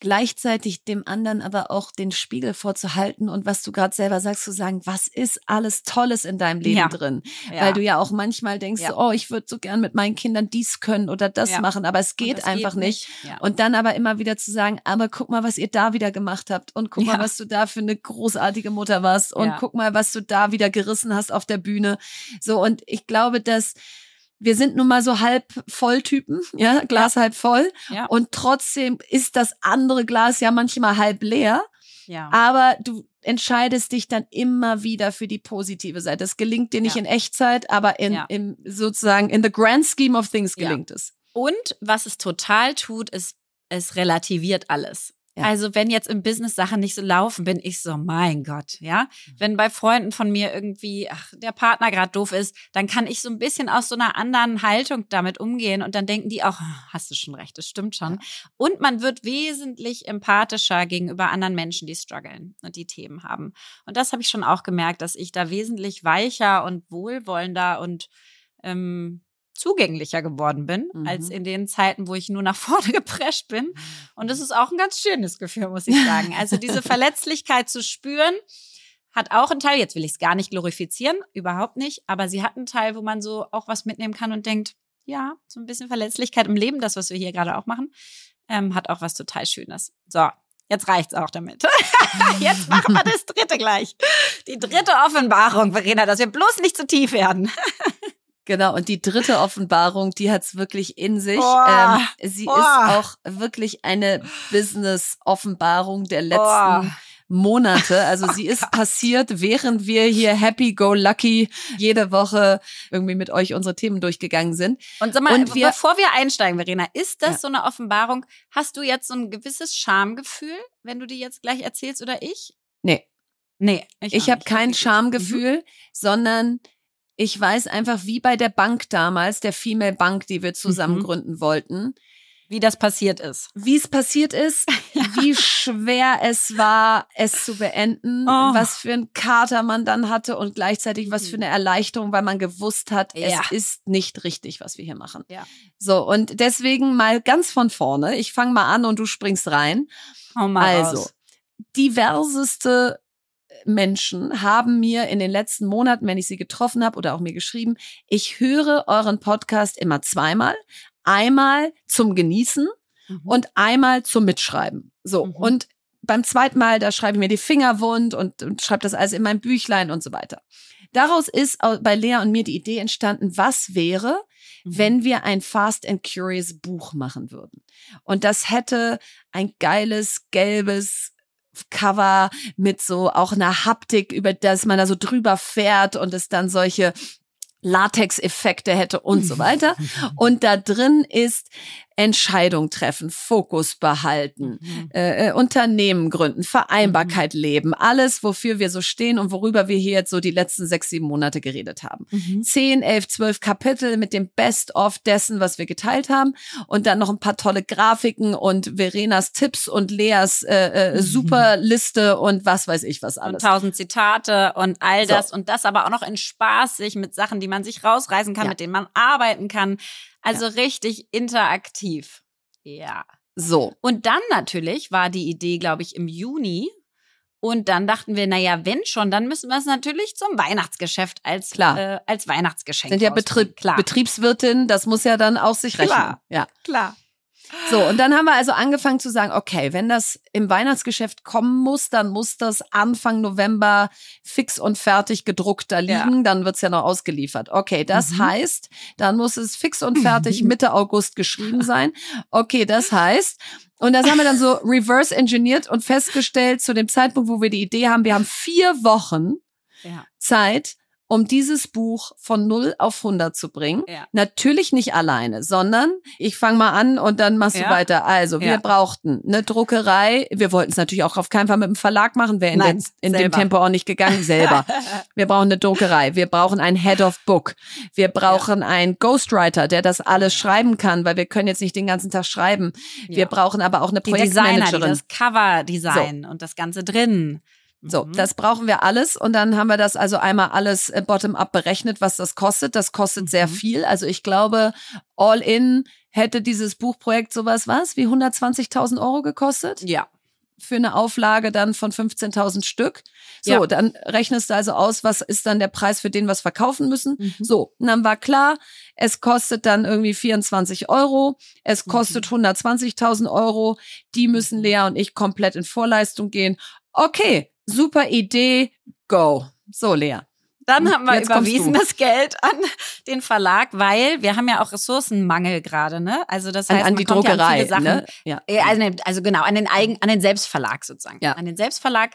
gleichzeitig dem anderen aber auch den Spiegel vorzuhalten und was du gerade selber sagst, zu sagen, was ist alles Tolles in deinem Leben Ja. drin? Ja. Weil du ja auch manchmal denkst, Ja. oh, ich würde so gern mit meinen Kindern dies können oder das machen, aber es geht einfach nicht. Ja. Und dann aber immer wieder zu sagen, aber guck mal, was ihr da wieder gemacht habt und guck mal, was du da für eine großartige Mutter warst und guck mal, was du da wieder gerissen hast auf der Bühne. So, und ich glaube, dass wir sind nun mal so halb voll Typen, ja, Glas halb voll. Ja. Und trotzdem ist das andere Glas ja manchmal halb leer. ja. Aber du entscheidest dich dann immer wieder für die positive Seite. Das gelingt dir nicht Ja. in Echtzeit, aber in, Ja. im, sozusagen in the grand scheme of things Ja. gelingt es. Und was es total tut, ist, es relativiert alles. Ja. Also wenn jetzt im Business Sachen nicht so laufen, bin ich so, mein Gott, ja. Mhm. Wenn bei Freunden von mir irgendwie, ach, der Partner gerade doof ist, dann kann ich so ein bisschen aus so einer anderen Haltung damit umgehen und dann denken die auch, "Ah, hast du schon recht, das stimmt schon. Und man wird wesentlich empathischer gegenüber anderen Menschen, die strugglen und die Themen haben. Und das habe ich schon auch gemerkt, dass ich da wesentlich weicher und wohlwollender und ähm, zugänglicher geworden bin, Mhm. als in den Zeiten, wo ich nur nach <laughs> vorne geprescht bin. Und das ist auch ein ganz schönes Gefühl, muss ich sagen. Also diese <laughs> Verletzlichkeit zu spüren, hat auch einen Teil, jetzt will ich es gar nicht glorifizieren, überhaupt nicht, aber sie hat einen Teil, wo man so auch was mitnehmen kann und denkt, ja, so ein bisschen Verletzlichkeit im Leben, das, was wir hier gerade auch machen, ähm, hat auch was total Schönes. So, jetzt reicht's auch damit. <laughs> jetzt machen wir das dritte gleich. Die dritte Offenbarung, Verena, dass wir bloß nicht zu tief werden. Genau, und die dritte Offenbarung, die hat's wirklich in sich. Ähm, sie Oh. ist auch wirklich eine Business-Offenbarung der letzten Oh. Monate. Also sie ist passiert, während wir hier happy go lucky jede Woche irgendwie mit euch unsere Themen durchgegangen sind. Und sag mal, Und wir- bevor wir einsteigen, Verena, ist das Ja. so eine Offenbarung? Hast du jetzt so ein gewisses Schamgefühl, wenn du die jetzt gleich erzählst oder ich? Nee, Nee, ich auch habe kein gut. Schamgefühl, sondern ich weiß einfach, wie bei der Bank damals, der Female Bank, die wir zusammen Mhm. gründen wollten, Wie das passiert ist. wie es passiert ist, <laughs> wie schwer es war, es zu beenden, Oh. was für ein Kater man dann hatte und gleichzeitig was für eine Erleichterung, weil man gewusst hat, Ja. es ist nicht richtig, was wir hier machen. Ja. So, und deswegen mal ganz von vorne. Ich fange mal an und du springst rein. Hau mal Also, raus. diverseste Menschen haben mir in den letzten Monaten, wenn ich sie getroffen habe oder auch mir geschrieben, ich höre euren Podcast immer zweimal. Einmal zum Genießen Mhm. und einmal zum Mitschreiben. So, Mhm. und beim zweiten Mal, da schreibe ich mir die Finger wund und, und schreibe das alles in mein Büchlein und so weiter. Daraus ist bei Lea und mir die Idee entstanden, was wäre, Mhm. wenn wir ein Fast and Curious Buch machen würden. Und das hätte ein geiles, gelbes Cover mit so auch einer Haptik, über das man da so drüber fährt und es dann solche Latex-Effekte hätte und so <laughs> weiter. Und da drin ist Entscheidung treffen, Fokus behalten, Mhm. äh, äh, Unternehmen gründen, Vereinbarkeit leben, alles, wofür wir so stehen und worüber wir hier jetzt so die letzten sechs, sieben Monate geredet haben. Mhm. Zehn, elf, zwölf Kapitel mit dem Best-of dessen, was wir geteilt haben und dann noch ein paar tolle Grafiken und Verenas Tipps und Leas äh, äh, Superliste und was weiß ich was Und alles. tausend Zitate und all So. das und das aber auch noch in spaßig mit Sachen, die man sich rausreißen kann, Ja. mit denen man arbeiten kann. Also richtig interaktiv. Ja. So, Und dann natürlich war die Idee, glaube ich, im Juni. Und dann dachten wir, naja, wenn schon, dann müssen wir es natürlich zum Weihnachtsgeschäft als, Klar. Äh, als Weihnachtsgeschenk sind ja Klar. Betriebswirtin, das muss ja dann auch sich rechnen. Klar. Ja. Klar. So, und dann haben wir also angefangen zu sagen, okay, wenn das im Weihnachtsgeschäft kommen muss, dann muss das Anfang November fix und fertig gedruckt da liegen, dann wird's ja noch ausgeliefert. Okay, das Mhm. heißt, dann muss es fix und fertig <laughs> Mitte August geschrieben sein. Okay, das heißt, und das haben wir dann so reverse engineert und festgestellt, zu dem Zeitpunkt, wo wir die Idee haben, wir haben vier Wochen Ja. Zeit, um dieses Buch von 0 auf 100 zu bringen. Ja. Natürlich nicht alleine, sondern ich fange mal an und dann machst Ja. du weiter. Also, wir Ja. brauchten eine Druckerei. Wir wollten es natürlich auch auf keinen Fall mit dem Verlag machen, wäre in, Nein, den- in dem. Tempo auch nicht gegangen, selber. <laughs> Wir brauchen eine Druckerei. Wir brauchen einen Head of Book. Wir brauchen einen Ghostwriter, der das alles schreiben kann, weil wir können jetzt nicht den ganzen Tag schreiben. Wir brauchen aber auch eine Die Designer, die Projektmanagerin. das Cover design und das Ganze drin. So, Mhm. das brauchen wir alles und dann haben wir das also einmal alles äh, bottom-up berechnet, was das kostet. Das kostet sehr Mhm. viel. Also ich glaube, all in hätte dieses Buchprojekt sowas was wie 120.000 Euro gekostet Ja. für eine Auflage dann von 15.000 Stück. So, Ja. dann rechnest du also aus, was ist dann der Preis, für den wir es verkaufen müssen. Mhm. So, und dann war klar, es kostet dann irgendwie 24 Euro, es Mhm. kostet 120.000 Euro, die müssen Lea und ich komplett in Vorleistung gehen. Okay, super Idee, go. So, Lea. Dann haben wir Jetzt überwiesen das Geld an den Verlag, weil wir haben ja auch Ressourcenmangel gerade, ne? Also das An, heißt, an man die kommt ja an Druckerei, viele Sachen, ne? Ja. Also, also genau, an den Eigen, an den Selbstverlag sozusagen. Ja. An den Selbstverlag.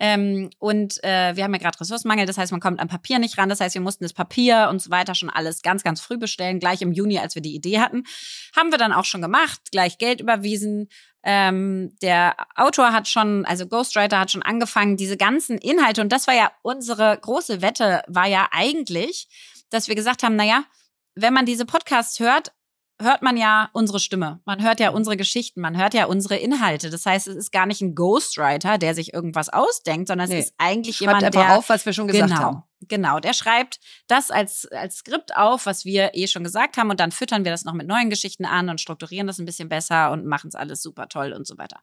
Ähm, und äh, wir haben ja gerade Ressourcenmangel, das heißt, man kommt an Papier nicht ran. Das heißt, wir mussten das Papier und so weiter schon alles ganz, ganz früh bestellen. Gleich im Juni, als wir die Idee hatten. Haben wir dann auch schon gemacht, gleich Geld überwiesen. Ähm, der Autor hat schon, also Ghostwriter hat schon angefangen, diese ganzen Inhalte, und das war ja unsere große Wette, war ja eigentlich, dass wir gesagt haben, naja, wenn man diese Podcasts hört, hört man ja unsere Stimme. Man hört ja unsere Geschichten, man hört ja unsere Inhalte. Das heißt, es ist gar nicht ein Ghostwriter, der sich irgendwas ausdenkt, sondern Nee. es ist eigentlich Schreibt jemand, der auf, was wir schon gesagt genau, haben. Genau, der schreibt das als, als Skript auf, was wir eh schon gesagt haben und dann füttern wir das noch mit neuen Geschichten an und strukturieren das ein bisschen besser und machen es alles super toll und so weiter.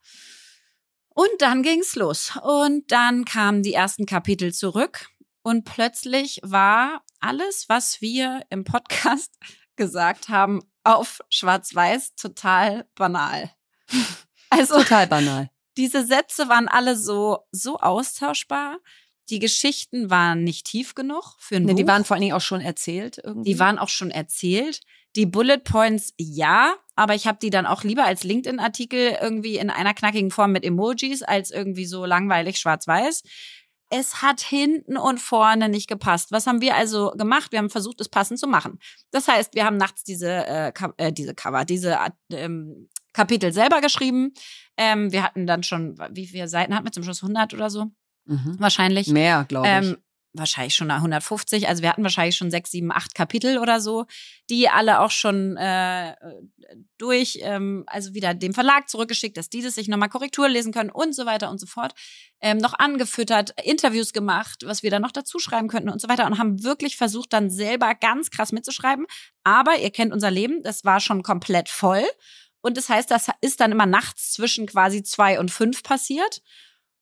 Und dann ging's los und dann kamen die ersten Kapitel zurück und plötzlich war alles, was wir im Podcast gesagt haben, auf schwarz-weiß total banal. <laughs> Also total banal. Diese Sätze waren alle so, so austauschbar. Die Geschichten waren nicht tief genug für ein nee, Buch. Die waren vor allen Dingen auch schon erzählt irgendwie. Die waren auch schon erzählt. Die Bullet Points ja, aber ich habe die dann auch lieber als LinkedIn-Artikel irgendwie in einer knackigen Form mit Emojis als irgendwie so langweilig schwarz-weiß. Es hat hinten und vorne nicht gepasst. Was haben wir also gemacht? Wir haben versucht, es passend zu machen. Das heißt, wir haben nachts diese, äh, äh, diese Cover, diese ähm, Kapitel selber geschrieben. Ähm, wir hatten dann schon, wie viele Seiten hatten wir zum Schluss? 100 oder so? Mhm. Wahrscheinlich. Mehr, glaube ich. Ähm, wahrscheinlich schon 150. Also wir hatten wahrscheinlich schon sechs, sieben, acht Kapitel oder so, die alle auch schon äh, durch, ähm, also wieder dem Verlag zurückgeschickt, dass die das sich nochmal Korrektur lesen können und so weiter und so fort. Ähm, noch angefüttert, Interviews gemacht, was wir dann noch dazu schreiben könnten und so weiter und haben wirklich versucht, dann selber ganz krass mitzuschreiben. Aber ihr kennt unser Leben, das war schon komplett voll. Und das heißt, das ist dann immer nachts zwischen quasi zwei und fünf passiert.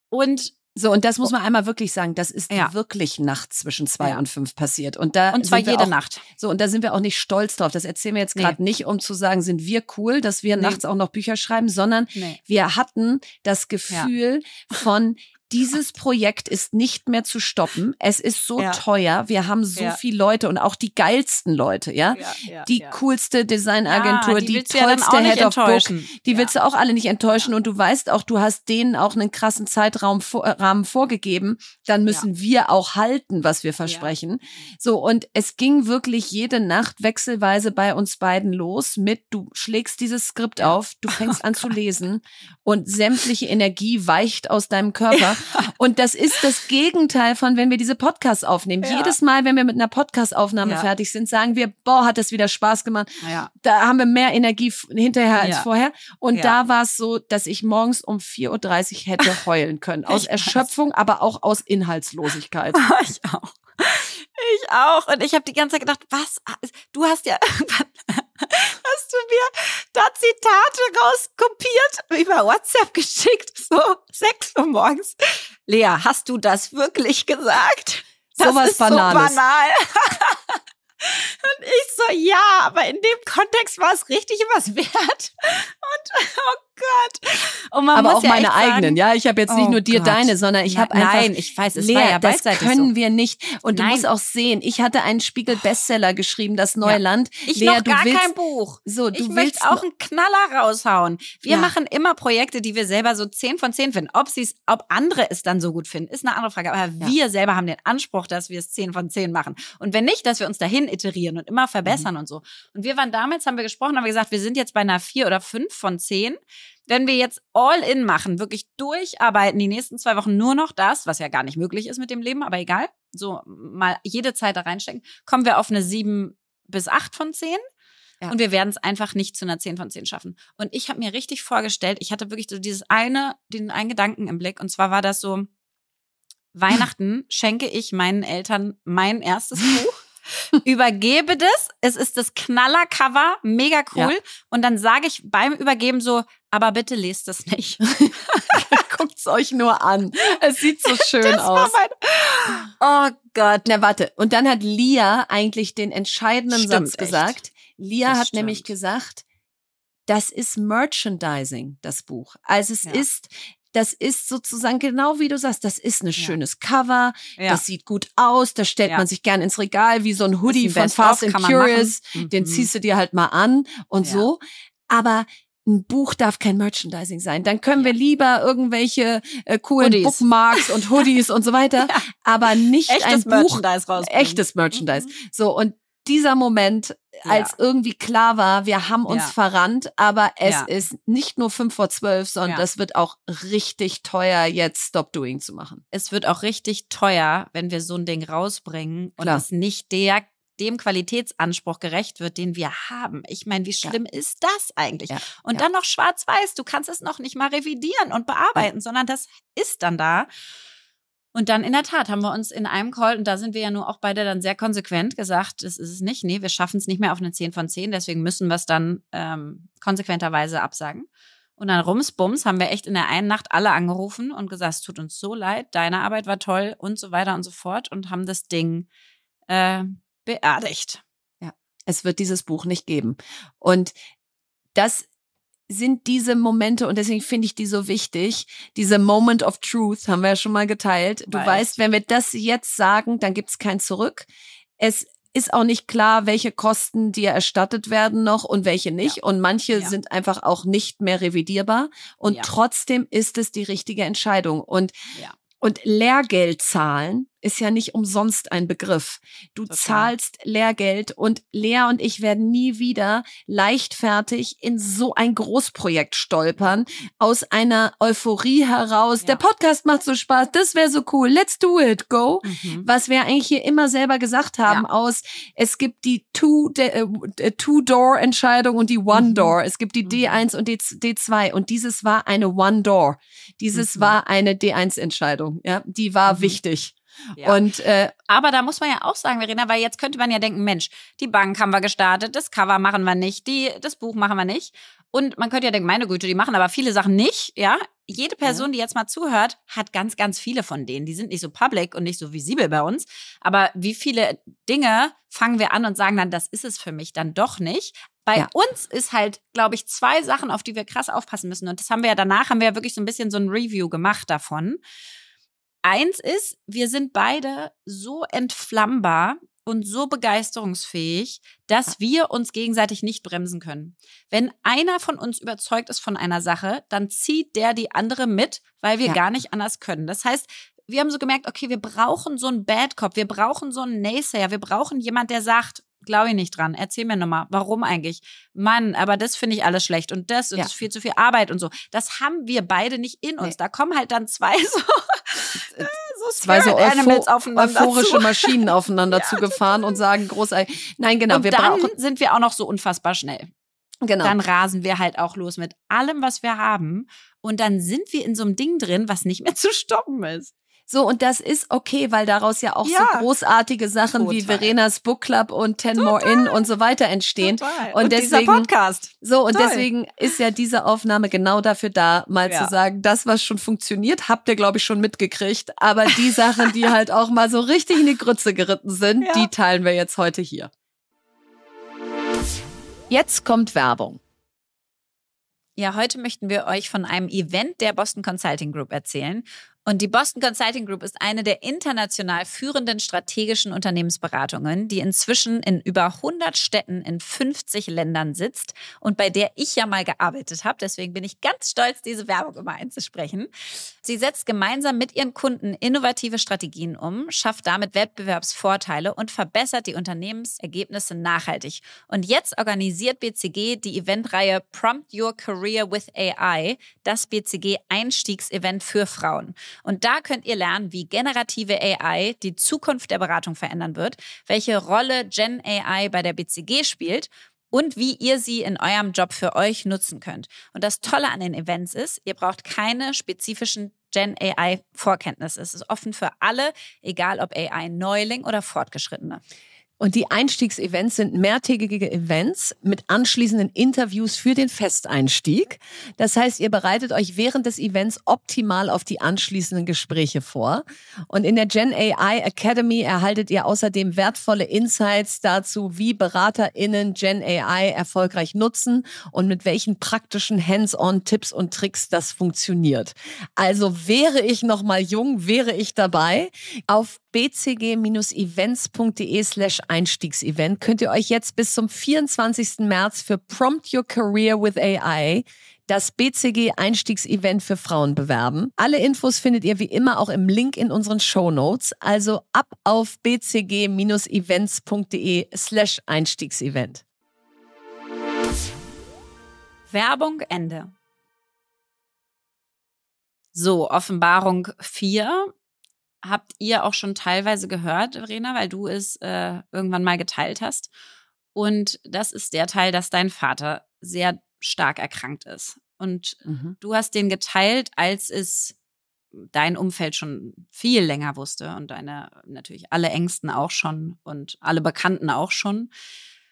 Und so, und das muss man einmal wirklich sagen, das ist ja. wirklich nachts zwischen zwei ja. und fünf passiert. Und da und zwar jede auch, Nacht. So, und da sind wir auch nicht stolz drauf. Das erzählen wir jetzt gerade nee. nicht, um zu sagen, sind wir cool, dass wir nee. nachts auch noch Bücher schreiben, sondern nee. wir hatten das Gefühl ja. von, dieses Projekt ist nicht mehr zu stoppen. Es ist so ja. teuer. Wir haben so ja. viele Leute und auch die geilsten Leute, ja. ja die coolste Designagentur, die, die tollste Head of Book. Die willst du auch alle nicht enttäuschen und du weißt auch, du hast denen auch einen krassen Zeitraum vor, Rahmen vorgegeben. Dann müssen wir auch halten, was wir versprechen. So und es ging wirklich jede Nacht wechselweise bei uns beiden los mit du schlägst dieses Skript auf, du fängst <laughs> oh an Gott. zu lesen und sämtliche Energie weicht aus deinem Körper <laughs> <laughs> Und das ist das Gegenteil von, wenn wir diese Podcasts aufnehmen. Ja. Jedes Mal, wenn wir mit einer Podcast-Aufnahme ja. fertig sind, sagen wir, boah, hat das wieder Spaß gemacht. Ja. Da haben wir mehr Energie hinterher als vorher. Und da war es so, dass ich morgens um 4.30 Uhr hätte <laughs> heulen können. Aus Erschöpfung, aber auch aus Inhaltslosigkeit. <laughs> ich auch. Ich auch. Und ich habe die ganze Zeit gedacht, was? Du hast ja irgendwann hast du mir da Zitate rauskopiert, über WhatsApp geschickt, so sechs Uhr morgens. Lea, hast du das wirklich gesagt? Das so was ist Banales. so banal. <laughs> Und ich so, ja, aber in dem Kontext war es richtig was wert. Und oh Gott. Und man aber auch ja meine eigenen, ja. Ich habe jetzt nicht oh nur dir Gott. deine, sondern ich habe einfach. Nein, ich weiß, es Lea, war ja das können so. wir nicht. Und Nein. du musst auch sehen, ich hatte einen Spiegel-Bestseller geschrieben, das neue ja. Land. Ich Lea, noch gar willst, kein Buch. So, du ich willst möchte auch einen Knaller raushauen. Wir ja. machen immer Projekte, die wir selber so zehn von zehn finden. Ob sie ob andere es dann so gut finden, ist eine andere Frage. Aber ja. wir selber haben den Anspruch, dass wir es zehn von zehn machen. Und wenn nicht, dass wir uns dahin iterieren und immer verbessern mhm. und so. Und wir waren damals, haben wir gesprochen, haben wir gesagt, wir sind jetzt bei einer vier oder fünf von zehn wenn wir jetzt all in machen, wirklich durcharbeiten, die nächsten zwei Wochen nur noch das, was ja gar nicht möglich ist mit dem Leben, aber egal, so mal jede Zeit da reinstecken, kommen wir auf eine sieben bis acht von zehn. Ja. Und wir werden es einfach nicht zu einer 10 von 10 schaffen. Und ich habe mir richtig vorgestellt, ich hatte wirklich so dieses eine, den einen Gedanken im Blick. Und zwar war das so, Weihnachten <laughs> schenke ich meinen Eltern mein erstes Buch <laughs> übergebe das. Es ist das Knallercover, mega cool. Ja. Und dann sage ich beim Übergeben so, aber bitte lest es nicht. <laughs> <laughs> Guckt's euch nur an. Es sieht so schön aus. oh Gott. Na warte. Und dann hat Lia eigentlich den entscheidenden stimmt, Satz gesagt. Echt. Lia das hat stimmt. nämlich gesagt, das ist Merchandising, das Buch. Also es ja. ist das ist sozusagen genau wie du sagst, das ist ein ja. schönes Cover, ja. das sieht gut aus, das stellt ja. man sich gern ins Regal wie so ein Hoodie von Fast and Curious, mhm. den ziehst du dir halt mal an und so. Aber ein Buch darf kein Merchandising sein. Dann können wir lieber irgendwelche äh, coolen Hoodies. Bookmarks und Hoodies und so weiter, <laughs> aber nicht echtes ein Buch, Merchandise rausbringen. echtes Merchandise. Mhm. So und dieser Moment, als ja. irgendwie klar war, wir haben uns ja. verrannt, aber es ja. ist nicht nur fünf vor zwölf, sondern es wird auch richtig teuer, jetzt Stop Doing zu machen. Es wird auch richtig teuer, wenn wir so ein Ding rausbringen und es nicht der dem Qualitätsanspruch gerecht wird, den wir haben. Ich meine, wie schlimm ist das eigentlich? Und dann noch schwarz-weiß. Du kannst es noch nicht mal revidieren und bearbeiten, sondern das ist dann da. Und dann in der Tat haben wir uns in einem Call, und da sind wir ja nur auch beide dann sehr konsequent gesagt, das ist es nicht. Nee, wir schaffen es nicht mehr auf eine 10 von 10, deswegen müssen wir es dann ähm, konsequenterweise absagen. Und dann rumsbums haben wir echt in der einen Nacht alle angerufen und gesagt, es tut uns so leid, deine Arbeit war toll und so weiter und so fort und haben das Ding äh, beerdigt. Ja, es wird dieses Buch nicht geben. Und das sind diese Momente und deswegen finde ich die so wichtig. Diese Moment of Truth haben wir ja schon mal geteilt. Du Weiß. weißt, wenn wir das jetzt sagen, dann gibt's kein Zurück. Es ist auch nicht klar, welche Kosten dir erstattet werden noch und welche nicht. Und manche Ja. sind einfach auch nicht mehr revidierbar. Und Ja. trotzdem ist es die richtige Entscheidung. Und Ja. und Lehrgeld zahlen ist ja nicht umsonst ein Begriff. Du Total. zahlst Lehrgeld und Lea und ich werden nie wieder leichtfertig in so ein Großprojekt stolpern aus einer Euphorie heraus. Ja. Der Podcast macht so Spaß, das wäre so cool, let's do it, go. Mhm. Was wir eigentlich hier immer selber gesagt haben Ja. aus, es gibt die de- äh, Two-Door-Entscheidung und die One-Door. Es gibt die Mhm. D1 und D- D2 und dieses war eine One-Door. Dieses Mhm. war eine D1-Entscheidung. Ja, die war Mhm. wichtig. Ja. Und äh, Aber da muss man ja auch sagen, Verena, weil jetzt könnte man ja denken, Mensch, die Bank haben wir gestartet, das Cover machen wir nicht, die, das Buch machen wir nicht. Und man könnte ja denken, meine Güte, die machen aber viele Sachen nicht, ja. Jede Person, die jetzt mal zuhört, hat ganz, ganz viele von denen. Die sind nicht so public und nicht so visibel bei uns. Aber wie viele Dinge fangen wir an und sagen dann, das ist es für mich dann doch nicht. Bei Ja. uns ist halt, glaube ich, zwei Sachen, auf die wir krass aufpassen müssen. Und das haben wir ja danach, haben wir ja wirklich so ein bisschen so ein Review gemacht davon. Eins ist, wir sind beide so entflammbar und so begeisterungsfähig, dass wir uns gegenseitig nicht bremsen können. Wenn einer von uns überzeugt ist von einer Sache, dann zieht der die andere mit, weil wir Ja. gar nicht anders können. Das heißt, wir haben so gemerkt, okay, wir brauchen so einen Bad Cop, wir brauchen so einen Naysayer, wir brauchen jemand, der sagt, glaube ich nicht dran. Erzähl mir nochmal, warum eigentlich? Mann, aber das finde ich alles schlecht und das und Ja. das ist viel zu viel Arbeit und so. Das haben wir beide nicht in uns. Nee. Da kommen halt dann zwei <laughs> so, <laughs> so zwei so Spirit Animals eupho aufeinander <laughs> euphorische. Maschinen <laughs> aufeinander Ja, zugefahren und sagen großartig. Nein, genau, und wir dann brauchen sind wir auch noch so unfassbar schnell. genau. Dann rasen wir halt auch los mit allem, was wir haben. Und dann sind wir in so einem Ding drin, was nicht mehr zu stoppen ist. So, und das ist okay, weil daraus ja auch Ja. so großartige Sachen wie Total. Verenas Book Club und Ten More In und so weiter entstehen. Total. Und dieser deswegen- Podcast. So, und Toll. deswegen ist ja diese Aufnahme genau dafür da, mal Ja. zu sagen, das, was schon funktioniert, habt ihr, glaube ich, schon mitgekriegt. Aber die Sachen, die halt auch mal so richtig in die Grütze geritten sind, Ja. die teilen wir jetzt heute hier. Jetzt kommt Werbung. Ja, heute möchten wir euch von einem Event der Boston Consulting Group erzählen. Und die Boston Consulting Group ist eine der international führenden strategischen Unternehmensberatungen, die inzwischen in über 100 Städten in 50 Ländern sitzt und bei der ich ja mal gearbeitet habe. Deswegen bin ich ganz stolz, diese Werbung immer einzusprechen. Sie setzt gemeinsam mit ihren Kunden innovative Strategien um, schafft damit Wettbewerbsvorteile und verbessert die Unternehmensergebnisse nachhaltig. Und jetzt organisiert BCG die Eventreihe Prompt Your Career with AI, das BCG Einstiegsevent für Frauen. Und da könnt ihr lernen, wie generative AI die Zukunft der Beratung verändern wird, welche Rolle Gen AI bei der BCG spielt und wie ihr sie in eurem Job für euch nutzen könnt. Und das Tolle an den Events ist, ihr braucht keine spezifischen Gen AI Vorkenntnisse. Es ist offen für alle, egal ob AI Neuling oder Fortgeschrittene. Und die Einstiegsevents sind mehrtägige Events mit anschließenden Interviews für den Festeinstieg. Das heißt, ihr bereitet euch während des Events optimal auf die anschließenden Gespräche vor. Und in der Gen AI Academy erhaltet ihr außerdem wertvolle Insights dazu, wie BeraterInnen Gen AI erfolgreich nutzen und mit welchen praktischen Hands-on Tipps und Tricks das funktioniert. Also wäre ich noch mal jung, wäre ich dabei. Auf bcg-events.de slash Einstiegsevent könnt ihr euch jetzt bis zum 24. März für Prompt Your Career with AI das BCG Einstiegsevent für Frauen bewerben. Alle Infos findet ihr wie immer auch im Link in unseren Show Notes. Also ab auf bcg-events.de slash Einstiegsevent. Werbung Ende. So, Offenbarung 4. Habt ihr auch schon teilweise gehört, Verena, weil du es äh, irgendwann mal geteilt hast. Und das ist der Teil, dass dein Vater sehr stark erkrankt ist. Und du hast den geteilt, als es dein Umfeld schon viel länger wusste und deine natürlich alle Ängsten auch schon und alle Bekannten auch schon.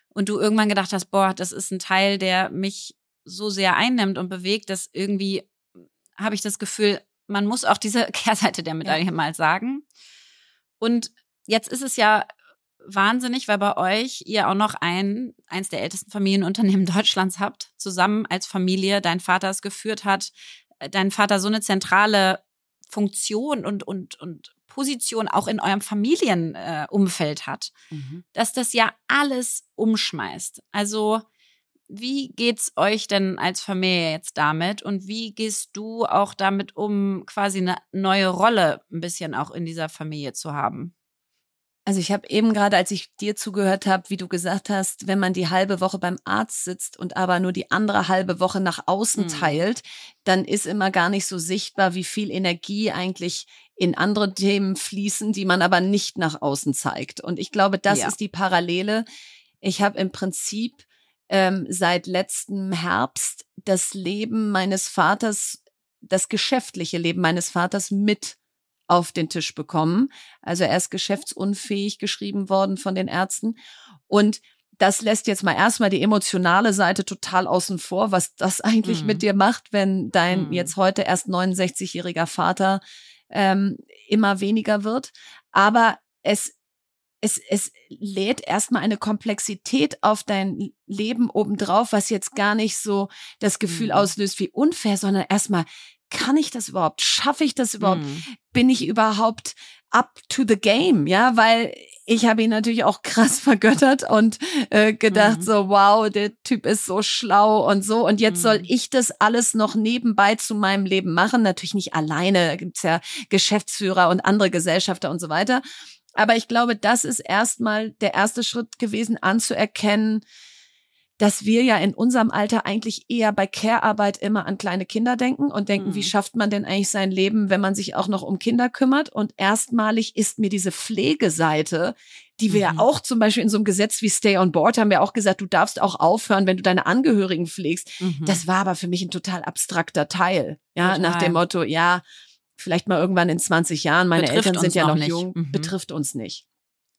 Und du irgendwann gedacht hast, boah, das ist ein Teil, der mich so sehr einnimmt und bewegt, dass irgendwie habe ich das Gefühl, man muss auch diese <laughs> Kehrseite der Medaille mal sagen. Und jetzt ist es ja wahnsinnig, weil bei euch ihr auch noch ein, eins der ältesten Familienunternehmen <laughs> Deutschlands habt, zusammen als Familie, dein Vater es geführt hat, äh, dein Vater so eine zentrale Funktion und, und, und Position auch in eurem Familienumfeld äh, hat, mhm. dass das ja alles umschmeißt. Also wie geht's euch denn als Familie jetzt damit und wie gehst du auch damit um, quasi eine neue Rolle ein bisschen auch in dieser Familie zu haben? Also ich habe eben gerade, als ich dir zugehört habe, wie du gesagt hast, wenn man die halbe Woche beim Arzt sitzt und aber nur die andere halbe Woche nach außen mhm. teilt, dann ist immer gar nicht so sichtbar, wie viel Energie eigentlich in andere Themen fließen, die man aber nicht nach außen zeigt. Und ich glaube, das ja. ist die Parallele. Ich habe im Prinzip ähm, seit letztem Herbst das Leben meines Vaters, das geschäftliche Leben meines Vaters mit auf den Tisch bekommen. Also er ist geschäftsunfähig geschrieben worden von den Ärzten. Und das lässt jetzt mal erstmal die emotionale Seite total außen vor, was das <laughs> eigentlich mhm. mit dir macht, wenn dein mhm. jetzt heute erst 69-jähriger Vater ähm, immer weniger wird. Aber es es, es lädt erstmal eine Komplexität auf dein Leben obendrauf, was jetzt gar nicht so das Gefühl mhm. auslöst wie unfair, sondern erstmal, kann ich das überhaupt? Schaffe ich das überhaupt? Mhm. Bin ich überhaupt up to the game? Ja, weil ich habe ihn natürlich auch krass <laughs> vergöttert und äh, gedacht mhm. so, wow, der Typ ist so schlau und so. Und jetzt mhm. soll ich das alles noch nebenbei zu meinem Leben machen. Natürlich nicht alleine, da gibt's ja Geschäftsführer und andere Gesellschafter und so weiter. Aber ich glaube, das ist erstmal der erste Schritt gewesen, anzuerkennen, dass wir ja in unserem Alter eigentlich eher bei Care-Arbeit immer an kleine Kinder denken und denken, mhm. wie schafft man denn eigentlich sein Leben, wenn man sich auch noch um Kinder kümmert? Und erstmalig ist mir diese Pflegeseite, die wir mhm. ja auch zum Beispiel in so einem Gesetz wie Stay on Board haben wir auch gesagt, du darfst auch aufhören, wenn du deine Angehörigen pflegst. Mhm. Das war aber für mich ein total abstrakter Teil. Ja, total. nach dem Motto, ja, vielleicht mal irgendwann in 20 Jahren, meine betrifft Eltern sind ja noch, noch jung, mhm. betrifft uns nicht.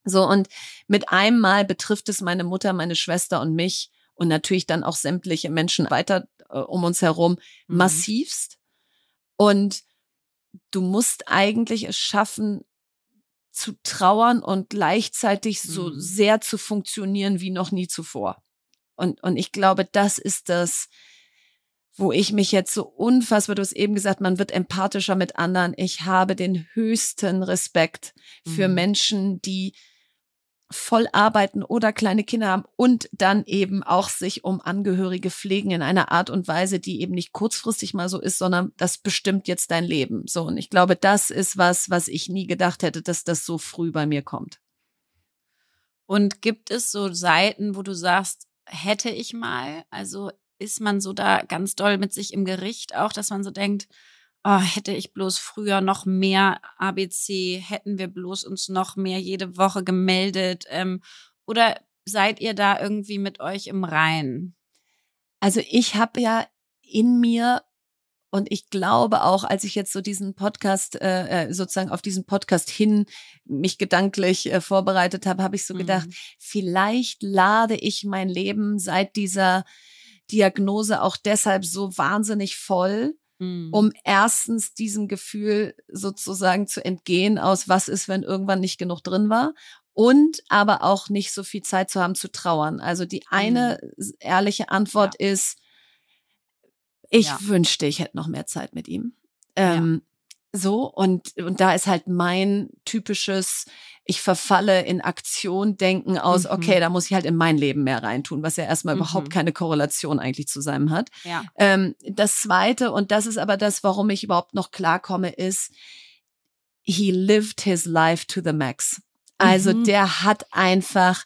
So, und mit einem Mal betrifft es meine Mutter, meine Schwester und mich und natürlich dann auch sämtliche Menschen weiter äh, um uns herum mhm. massivst. Und du musst eigentlich es schaffen, zu trauern und gleichzeitig mhm. so sehr zu funktionieren wie noch nie zuvor. Und, und ich glaube, das ist das, wo ich mich jetzt so unfassbar, du hast eben gesagt, man wird empathischer mit anderen. Ich habe den höchsten Respekt für mhm. Menschen, die voll arbeiten oder kleine Kinder haben und dann eben auch sich um Angehörige pflegen in einer Art und Weise, die eben nicht kurzfristig mal so ist, sondern das bestimmt jetzt dein Leben. So. Und ich glaube, das ist was, was ich nie gedacht hätte, dass das so früh bei mir kommt. Und gibt es so Seiten, wo du sagst, hätte ich mal? Also ist man so da ganz doll mit sich im Gericht auch, dass man so denkt, oh, hätte ich bloß früher noch mehr ABC, hätten wir bloß uns noch mehr jede Woche gemeldet? Ähm, oder seid ihr da irgendwie mit euch im Rein? Also ich habe ja in mir und ich glaube auch, als ich jetzt so diesen Podcast, äh, äh sozusagen auf diesen Podcast hin mich gedanklich äh, vorbereitet habe, habe ich so mhm. gedacht, vielleicht lade ich mein Leben seit dieser Diagnose auch deshalb so wahnsinnig voll, Mhm. um erstens diesem Gefühl sozusagen zu entgehen aus, was ist, wenn irgendwann nicht genug drin war und aber auch nicht so viel Zeit zu haben zu trauern. Also die eine mhm. ehrliche Antwort ja. ist, ich ja. wünschte, ich hätte noch mehr Zeit mit ihm. Ähm, ja. So, und, und da ist halt mein typisches, ich verfalle in Aktion denken aus, mhm. okay, da muss ich halt in mein Leben mehr reintun, was ja erstmal mhm. überhaupt keine Korrelation eigentlich zusammen hat. Ja. Ähm, das zweite, und das ist aber das, warum ich überhaupt noch klarkomme, ist, he lived his life to the max. Also mhm. der hat einfach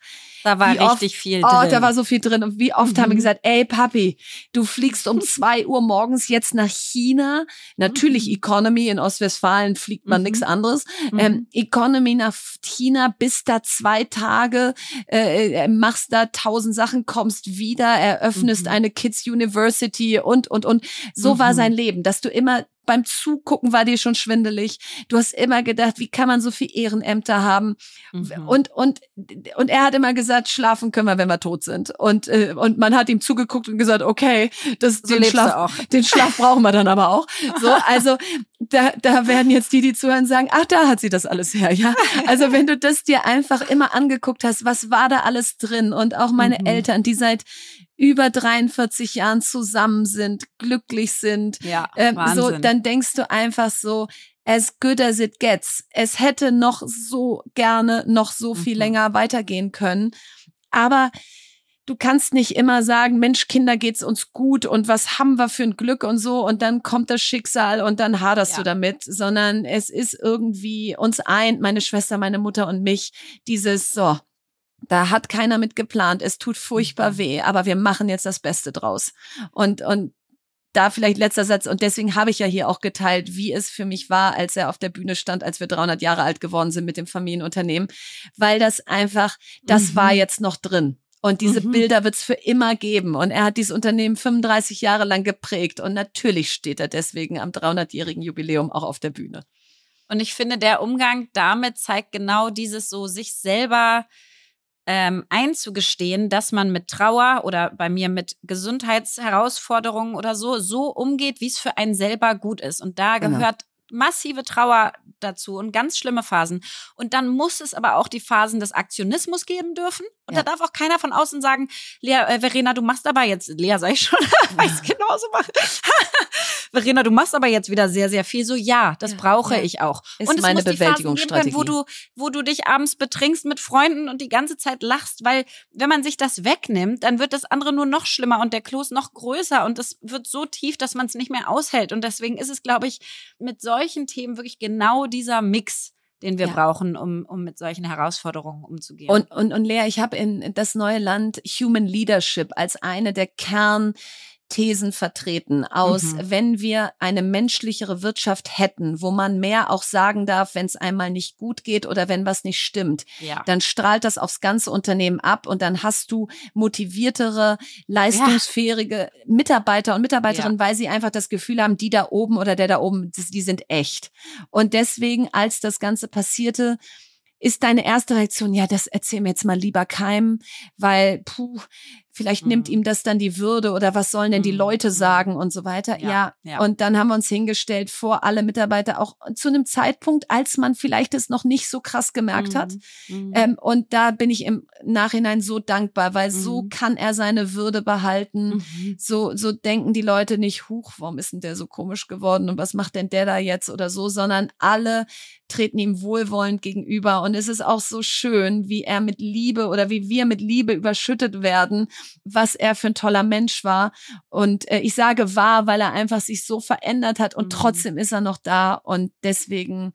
da war richtig oft, viel drin. Oh, da war so viel drin. Und wie oft mhm. haben wir mhm. gesagt, ey Papi, du fliegst um <laughs> zwei Uhr morgens jetzt nach China. Natürlich mhm. Economy, in Ostwestfalen fliegt man mhm. nichts anderes. Mhm. Ähm, Economy nach China, bist da zwei Tage, äh, äh, machst da tausend Sachen, kommst wieder, eröffnest mhm. eine Kids University und, und, und. So war sein Leben, dass du immer beim Zugucken war dir schon schwindelig. Du hast immer gedacht, wie kann man so viel Ehrenämter haben? Mhm. Und, und, und er hat immer gesagt, schlafen können wir, wenn wir tot sind. Und, äh, und man hat ihm zugeguckt und gesagt, okay, das, so den, Schlaf, den Schlaf <laughs> brauchen wir dann aber auch. So, also da, da werden jetzt die, die zuhören, sagen, ach, da hat sie das alles her, ja. Also wenn du das dir einfach immer angeguckt hast, was war da alles drin? Und auch meine mhm. Eltern, die seit über 43 Jahren zusammen sind, glücklich sind, ja, ähm, so, dann denkst du einfach so, as good as it gets. Es hätte noch so gerne noch so viel mhm. länger weitergehen können. Aber du kannst nicht immer sagen, Mensch, Kinder geht's uns gut und was haben wir für ein Glück und so und dann kommt das Schicksal und dann haderst ja. du damit, sondern es ist irgendwie uns eint, meine Schwester, meine Mutter und mich, dieses so, da hat keiner mit geplant, es tut furchtbar mhm. weh, aber wir machen jetzt das Beste draus. Und, und da vielleicht letzter Satz. Und deswegen habe ich ja hier auch geteilt, wie es für mich war, als er auf der Bühne stand, als wir 300 Jahre alt geworden sind mit dem Familienunternehmen, weil das einfach, das mhm. war jetzt noch drin. Und diese mhm. Bilder wird es für immer geben. Und er hat dieses Unternehmen 35 Jahre lang geprägt. Und natürlich steht er deswegen am 300-jährigen Jubiläum auch auf der Bühne. Und ich finde, der Umgang damit zeigt genau dieses so sich selber ähm, einzugestehen, dass man mit Trauer oder bei mir mit Gesundheitsherausforderungen oder so so umgeht, wie es für einen selber gut ist. Und da genau. gehört massive Trauer dazu und ganz schlimme Phasen. Und dann muss es aber auch die Phasen des Aktionismus geben dürfen. Und ja. da darf auch keiner von außen sagen, Lea, äh, Verena, du machst aber jetzt, Lea sag ich schon, <laughs> weil ich es genauso mache. <laughs> Verena, du machst aber jetzt wieder sehr, sehr viel. So, ja, das ja, brauche ja. ich auch. Ist und es meine muss Bewältigungsstrategie. Können, wo du, wo du dich abends betrinkst mit Freunden und die ganze Zeit lachst, weil wenn man sich das wegnimmt, dann wird das andere nur noch schlimmer und der Kloß noch größer und es wird so tief, dass man es nicht mehr aushält. Und deswegen ist es, glaube ich, mit solchen Themen wirklich genau dieser Mix den wir ja. brauchen, um, um mit solchen Herausforderungen umzugehen. Und, und, und Lea, ich habe in das neue Land Human Leadership als eine der Kern Thesen vertreten aus, mhm. wenn wir eine menschlichere Wirtschaft hätten, wo man mehr auch sagen darf, wenn es einmal nicht gut geht oder wenn was nicht stimmt, ja. dann strahlt das aufs ganze Unternehmen ab und dann hast du motiviertere, leistungsfähige ja. Mitarbeiter und Mitarbeiterinnen, ja. weil sie einfach das Gefühl haben, die da oben oder der da oben, die sind echt. Und deswegen, als das Ganze passierte, ist deine erste Reaktion, ja, das erzähl mir jetzt mal lieber keinem, weil, puh, vielleicht mhm. nimmt ihm das dann die Würde oder was sollen denn die mhm. Leute mhm. sagen und so weiter. Ja, ja. ja, Und dann haben wir uns hingestellt vor alle Mitarbeiter, auch zu einem Zeitpunkt, als man vielleicht es noch nicht so krass gemerkt mhm. hat. Mhm. Ähm, und da bin ich im Nachhinein so dankbar, weil so kann er seine Würde behalten. So, so denken die Leute nicht, huch, warum ist denn der so komisch geworden und was macht denn der da jetzt oder so, sondern alle treten ihm wohlwollend gegenüber. Und es ist auch so schön, wie er mit Liebe oder wie wir mit Liebe überschüttet werden was er für ein toller Mensch war. Und äh, ich sage war, weil er einfach sich so verändert hat und mhm. trotzdem ist er noch da. Und deswegen,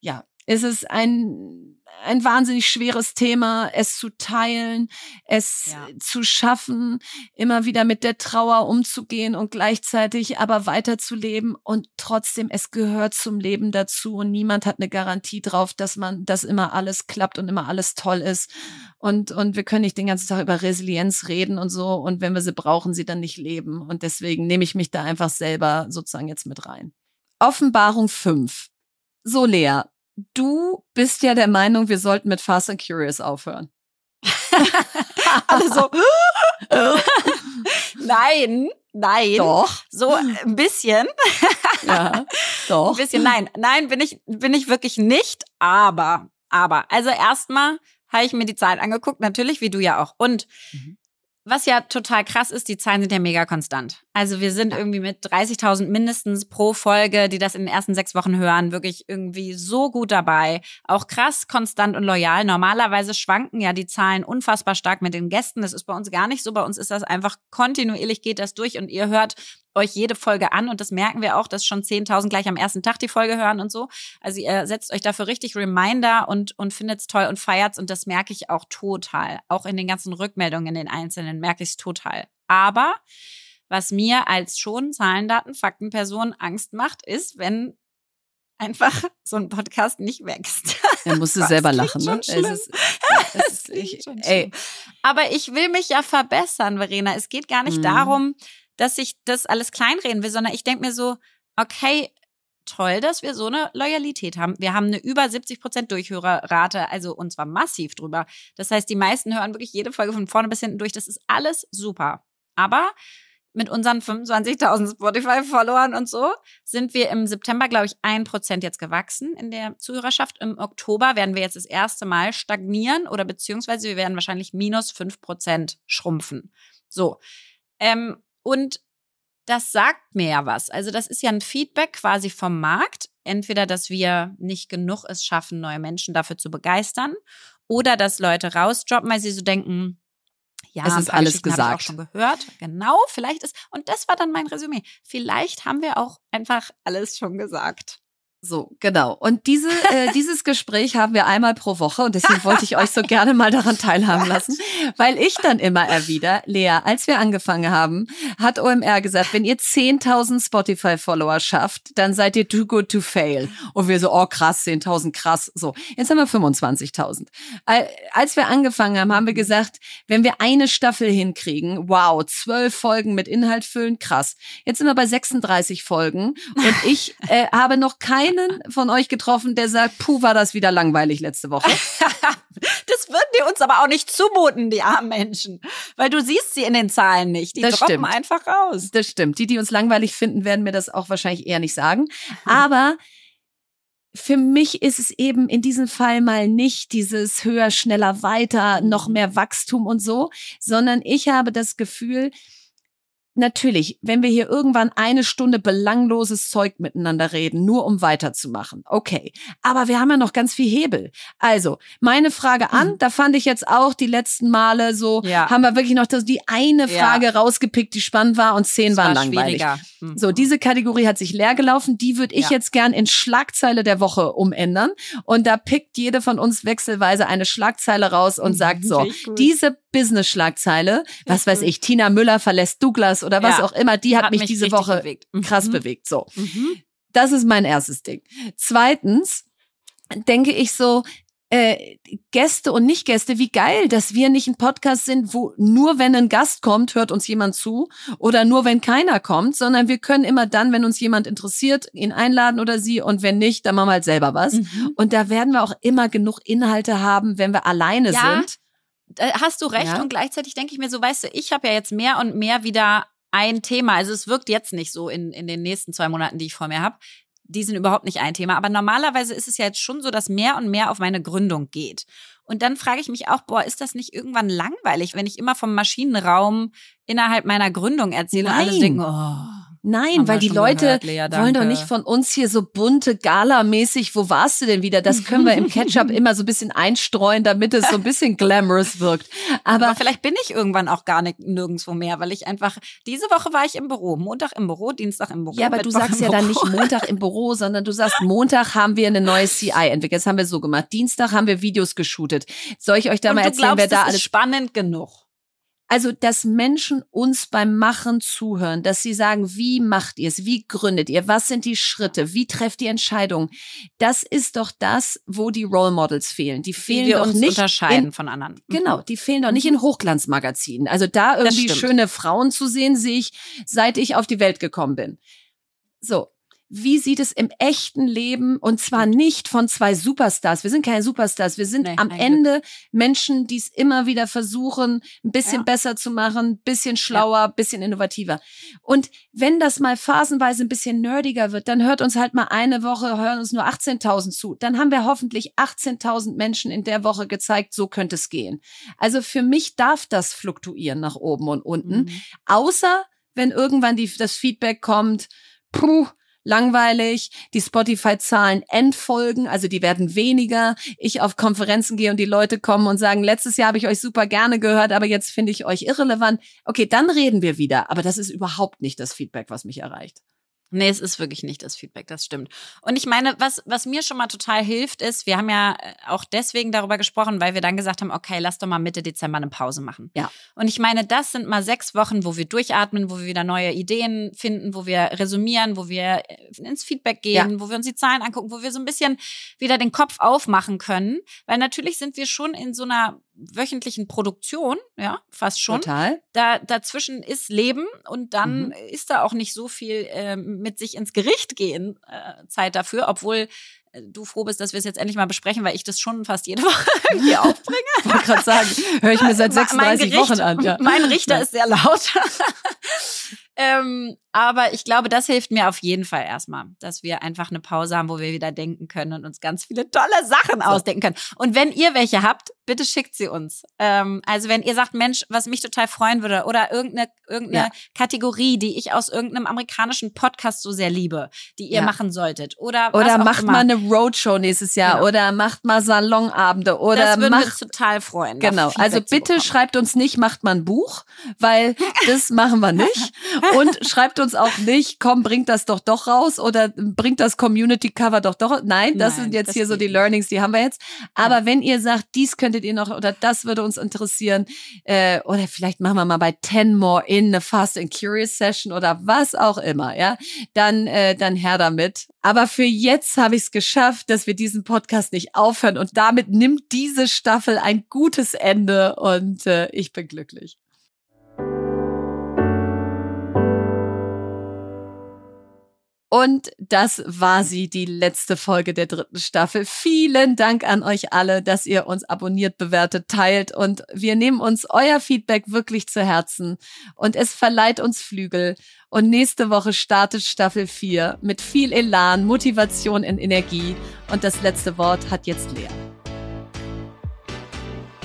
ja, ist es ein, ein wahnsinnig schweres Thema, es zu teilen, es ja. zu schaffen, immer wieder mit der Trauer umzugehen und gleichzeitig aber weiterzuleben und trotzdem, es gehört zum Leben dazu und niemand hat eine Garantie drauf, dass man, dass immer alles klappt und immer alles toll ist. Und, und wir können nicht den ganzen Tag über Resilienz reden und so und wenn wir sie brauchen, sie dann nicht leben. Und deswegen nehme ich mich da einfach selber sozusagen jetzt mit rein. Offenbarung 5. So, Lea, du bist ja der Meinung, wir sollten mit Fast and Curious aufhören. <laughs> Alle so. <laughs> nein, nein. Doch. So ein bisschen. <laughs> ja, doch. Ein bisschen, nein. Nein, bin ich, bin ich wirklich nicht. Aber, aber. Also erstmal habe ich mir die Zeit angeguckt, natürlich, wie du ja auch. Und mhm. Was ja total krass ist, die Zahlen sind ja mega konstant. Also wir sind irgendwie mit 30.000 mindestens pro Folge, die das in den ersten sechs Wochen hören, wirklich irgendwie so gut dabei. Auch krass, konstant und loyal. Normalerweise schwanken ja die Zahlen unfassbar stark mit den Gästen. Das ist bei uns gar nicht so. Bei uns ist das einfach kontinuierlich geht das durch und ihr hört euch jede Folge an und das merken wir auch, dass schon 10.000 gleich am ersten Tag die Folge hören und so. Also ihr setzt euch dafür richtig Reminder und, und findet's toll und feiert's und das merke ich auch total. Auch in den ganzen Rückmeldungen in den Einzelnen merke ich's total. Aber was mir als schon Zahlen, Daten, Faktenperson Angst macht, ist, wenn einfach <laughs> so ein Podcast nicht wächst. Er musste selber lachen, ne? Es ist, <laughs> es ist, ich, ey. Aber ich will mich ja verbessern, Verena. Es geht gar nicht mhm. darum, dass ich das alles kleinreden will, sondern ich denke mir so, okay, toll, dass wir so eine Loyalität haben. Wir haben eine über 70 Prozent Durchhörerrate, also und zwar massiv drüber. Das heißt, die meisten hören wirklich jede Folge von vorne bis hinten durch. Das ist alles super. Aber mit unseren 25.000 Spotify-Followern und so sind wir im September, glaube ich, ein Prozent jetzt gewachsen in der Zuhörerschaft. Im Oktober werden wir jetzt das erste Mal stagnieren oder beziehungsweise wir werden wahrscheinlich minus fünf Prozent schrumpfen. So. Ähm, und das sagt mir ja was. Also das ist ja ein Feedback quasi vom Markt. Entweder, dass wir nicht genug es schaffen, neue Menschen dafür zu begeistern oder dass Leute rausdroppen, weil sie so denken, ja, es ist alles gesagt. Ich auch schon gehört. Genau, vielleicht ist, und das war dann mein Resümee. Vielleicht haben wir auch einfach alles schon gesagt. So, genau. Und diese, äh, <laughs> dieses Gespräch haben wir einmal pro Woche und deswegen wollte ich euch so gerne mal daran <laughs> teilhaben lassen, weil ich dann immer erwider, Lea, als wir angefangen haben, hat OMR gesagt, wenn ihr 10.000 Spotify-Follower schafft, dann seid ihr too good to fail. Und wir so, oh krass, 10.000, krass. So, jetzt haben wir 25.000. Als wir angefangen haben, haben wir gesagt, wenn wir eine Staffel hinkriegen, wow, zwölf Folgen mit Inhalt füllen, krass. Jetzt sind wir bei 36 Folgen und <laughs> ich äh, habe noch kein einen von euch getroffen, der sagt, puh, war das wieder langweilig letzte Woche? <laughs> das würden die uns aber auch nicht zumuten, die armen Menschen. Weil du siehst sie in den Zahlen nicht. Die das droppen stimmt. einfach raus. Das stimmt. Die, die uns langweilig finden, werden mir das auch wahrscheinlich eher nicht sagen. Aber für mich ist es eben in diesem Fall mal nicht dieses höher, schneller, weiter, noch mehr Wachstum und so, sondern ich habe das Gefühl, Natürlich, wenn wir hier irgendwann eine Stunde belangloses Zeug miteinander reden, nur um weiterzumachen. Okay. Aber wir haben ja noch ganz viel Hebel. Also, meine Frage an, mhm. da fand ich jetzt auch die letzten Male so, ja. haben wir wirklich noch die eine Frage ja. rausgepickt, die spannend war und zehn das waren war langweilig. Mhm. So, diese Kategorie hat sich leer gelaufen. Die würde ich ja. jetzt gern in Schlagzeile der Woche umändern. Und da pickt jede von uns wechselweise eine Schlagzeile raus und sagt so, diese Business-Schlagzeile, was weiß ich, Tina Müller verlässt Douglas oder was ja. auch immer, die hat, hat mich, mich, diese Woche bewegt. Mhm. krass bewegt. So. Mhm. Das ist mein erstes Ding. Zweitens denke ich so, äh, Gäste und Nicht-Gäste, wie geil, dass wir nicht ein Podcast sind, wo nur wenn ein Gast kommt, hört uns jemand zu oder nur wenn keiner kommt, sondern wir können immer dann, wenn uns jemand interessiert, ihn einladen oder sie und wenn nicht, dann machen wir halt selber was. Mhm. Und da werden wir auch immer genug Inhalte haben, wenn wir alleine ja. sind hast du recht ja. und gleichzeitig denke ich mir so, weißt du, ich habe ja jetzt mehr und mehr wieder ein Thema. Also es wirkt jetzt nicht so in, in den nächsten zwei Monaten, die ich vor mir habe. Die sind überhaupt nicht ein Thema. Aber normalerweise ist es ja jetzt schon so, dass mehr und mehr auf meine Gründung geht. Und dann frage ich mich auch, boah, ist das nicht irgendwann langweilig, wenn ich immer vom Maschinenraum innerhalb meiner Gründung erzähle Nein. und alle denken, oh. Nein, weil die Leute gehört, Lea, wollen doch nicht von uns hier so bunte Gala-mäßig, wo warst du denn wieder? Das können wir im Ketchup <laughs> immer so ein bisschen einstreuen, damit es so ein bisschen glamorous wirkt. Aber, Aber, vielleicht bin ich irgendwann auch gar nicht nirgendwo mehr, weil ich einfach, diese Woche war ich im Büro, Montag im Büro, Dienstag im Büro. Ja, aber Mittwoch du sagst ja dann nicht <laughs> Montag im Büro, sondern du sagst, Montag haben wir eine neue CI entwickelt. Das haben wir so gemacht. Dienstag haben wir Videos geshootet. Soll ich euch da Und mal erzählen, glaubst, wer da alles... spannend genug. Also, dass Menschen uns beim Machen zuhören, dass sie sagen, wie macht ihr es? Wie gründet ihr? Was sind die Schritte? Wie trefft ihr Entscheidungen? Das ist doch das, wo die Role Models fehlen. Die fehlen wir doch uns nicht unterscheiden in, von anderen. Mhm. Genau, die fehlen doch nicht in Hochglanzmagazinen. Also da irgendwie schöne Frauen zu sehen, sehe ich, seit ich auf die Welt gekommen bin. So, wie sieht es im echten Leben und zwar nicht von zwei Superstars. Wir sind keine Superstars. Wir sind nee, am Ende Glück. Menschen, die es immer wieder versuchen, ein bisschen ja. besser zu machen, ein bisschen schlauer, ja. bisschen innovativer. Und wenn das mal phasenweise ein bisschen nerdiger wird, dann hört uns halt mal eine Woche, hören uns nur 18.000 zu. Dann haben wir hoffentlich 18.000 Menschen in der Woche gezeigt, so könnte es gehen. Also für mich darf das fluktuieren nach oben und unten. Mhm. Außer wenn irgendwann die, das Feedback kommt, puh, langweilig, die Spotify-Zahlen entfolgen, also die werden weniger. Ich auf Konferenzen gehe und die Leute kommen und sagen, letztes Jahr habe ich euch super gerne gehört, aber jetzt finde ich euch irrelevant. Okay, dann reden wir wieder. Aber das ist überhaupt nicht das Feedback, was mich erreicht. Nee, es ist wirklich nicht das Feedback, das stimmt. Und ich meine, was, was mir schon mal total hilft, ist, wir haben ja äh, auch deswegen darüber gesprochen, weil wir dann gesagt haben, okay, lass doch mal Mitte Dezember eine Pause machen. Ja. Und ich meine, das sind mal sechs Wochen, wo wir durchatmen, wo wir wieder neue Ideen finden, wo wir resümieren, wo wir äh, ins Feedback gehen, ja. wo wir uns die Zahlen angucken, wo wir so ein bisschen wieder den Kopf aufmachen können. Weil natürlich sind wir schon in so einer wöchentlichen Produktion, ja, fast schon. Total. Da, dazwischen ist Leben und dann mhm. ist da auch nicht so viel äh, mit sich ins Gericht gehen äh, Zeit dafür, obwohl äh, du froh bist, dass wir es jetzt endlich mal besprechen, weil ich das schon fast jede <laughs> Woche irgendwie <laughs> aufbringe. ich wollte gerade sagen, höre ich mir seit <laughs> 36 Gericht, Wochen an. Ja. Mein Richter ja. ist sehr laut. Ähm, aber ich glaube, das hilft mir auf jeden Fall erstmal, dass wir einfach eine Pause haben, wo wir wieder denken können und uns ganz viele tolle Sachen ausdenken können. Und wenn ihr welche habt, bitte schickt sie uns. Ähm, also wenn ihr sagt, Mensch, was mich total freuen würde oder irgendeine, irgendeine ja. Kategorie, die ich aus irgendeinem amerikanischen Podcast so sehr liebe, die ihr ja. machen solltet. Oder, oder macht mal eine Roadshow nächstes Jahr genau. oder macht mal Salonabende oder das würden macht, wir total freuen. Genau. Also bitte schreibt uns nicht, macht mal ein Buch, weil das machen wir nicht. <laughs> Und schreibt uns auch nicht, komm, bringt das doch doch raus oder bringt das Community Cover doch doch. Nein, das Nein, sind jetzt das hier so die Learnings, die haben wir jetzt. Aber ja. wenn ihr sagt, dies könntet ihr noch oder das würde uns interessieren äh, oder vielleicht machen wir mal bei 10 More in eine Fast and Curious Session oder was auch immer, ja, dann äh, dann her damit. Aber für jetzt habe ich es geschafft, dass wir diesen Podcast nicht aufhören und damit nimmt diese Staffel ein gutes Ende und äh, ich bin glücklich. Und das war sie, die letzte Folge der dritten Staffel. Vielen Dank an euch alle, dass ihr uns abonniert, bewertet, teilt und wir nehmen uns euer Feedback wirklich zu Herzen und es verleiht uns Flügel. Und nächste Woche startet Staffel 4 mit viel Elan, Motivation und Energie. Und das letzte Wort hat jetzt Lea.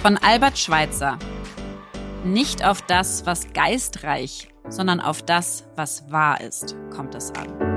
Von Albert Schweitzer. Nicht auf das, was geistreich, sondern auf das, was wahr ist, kommt es an.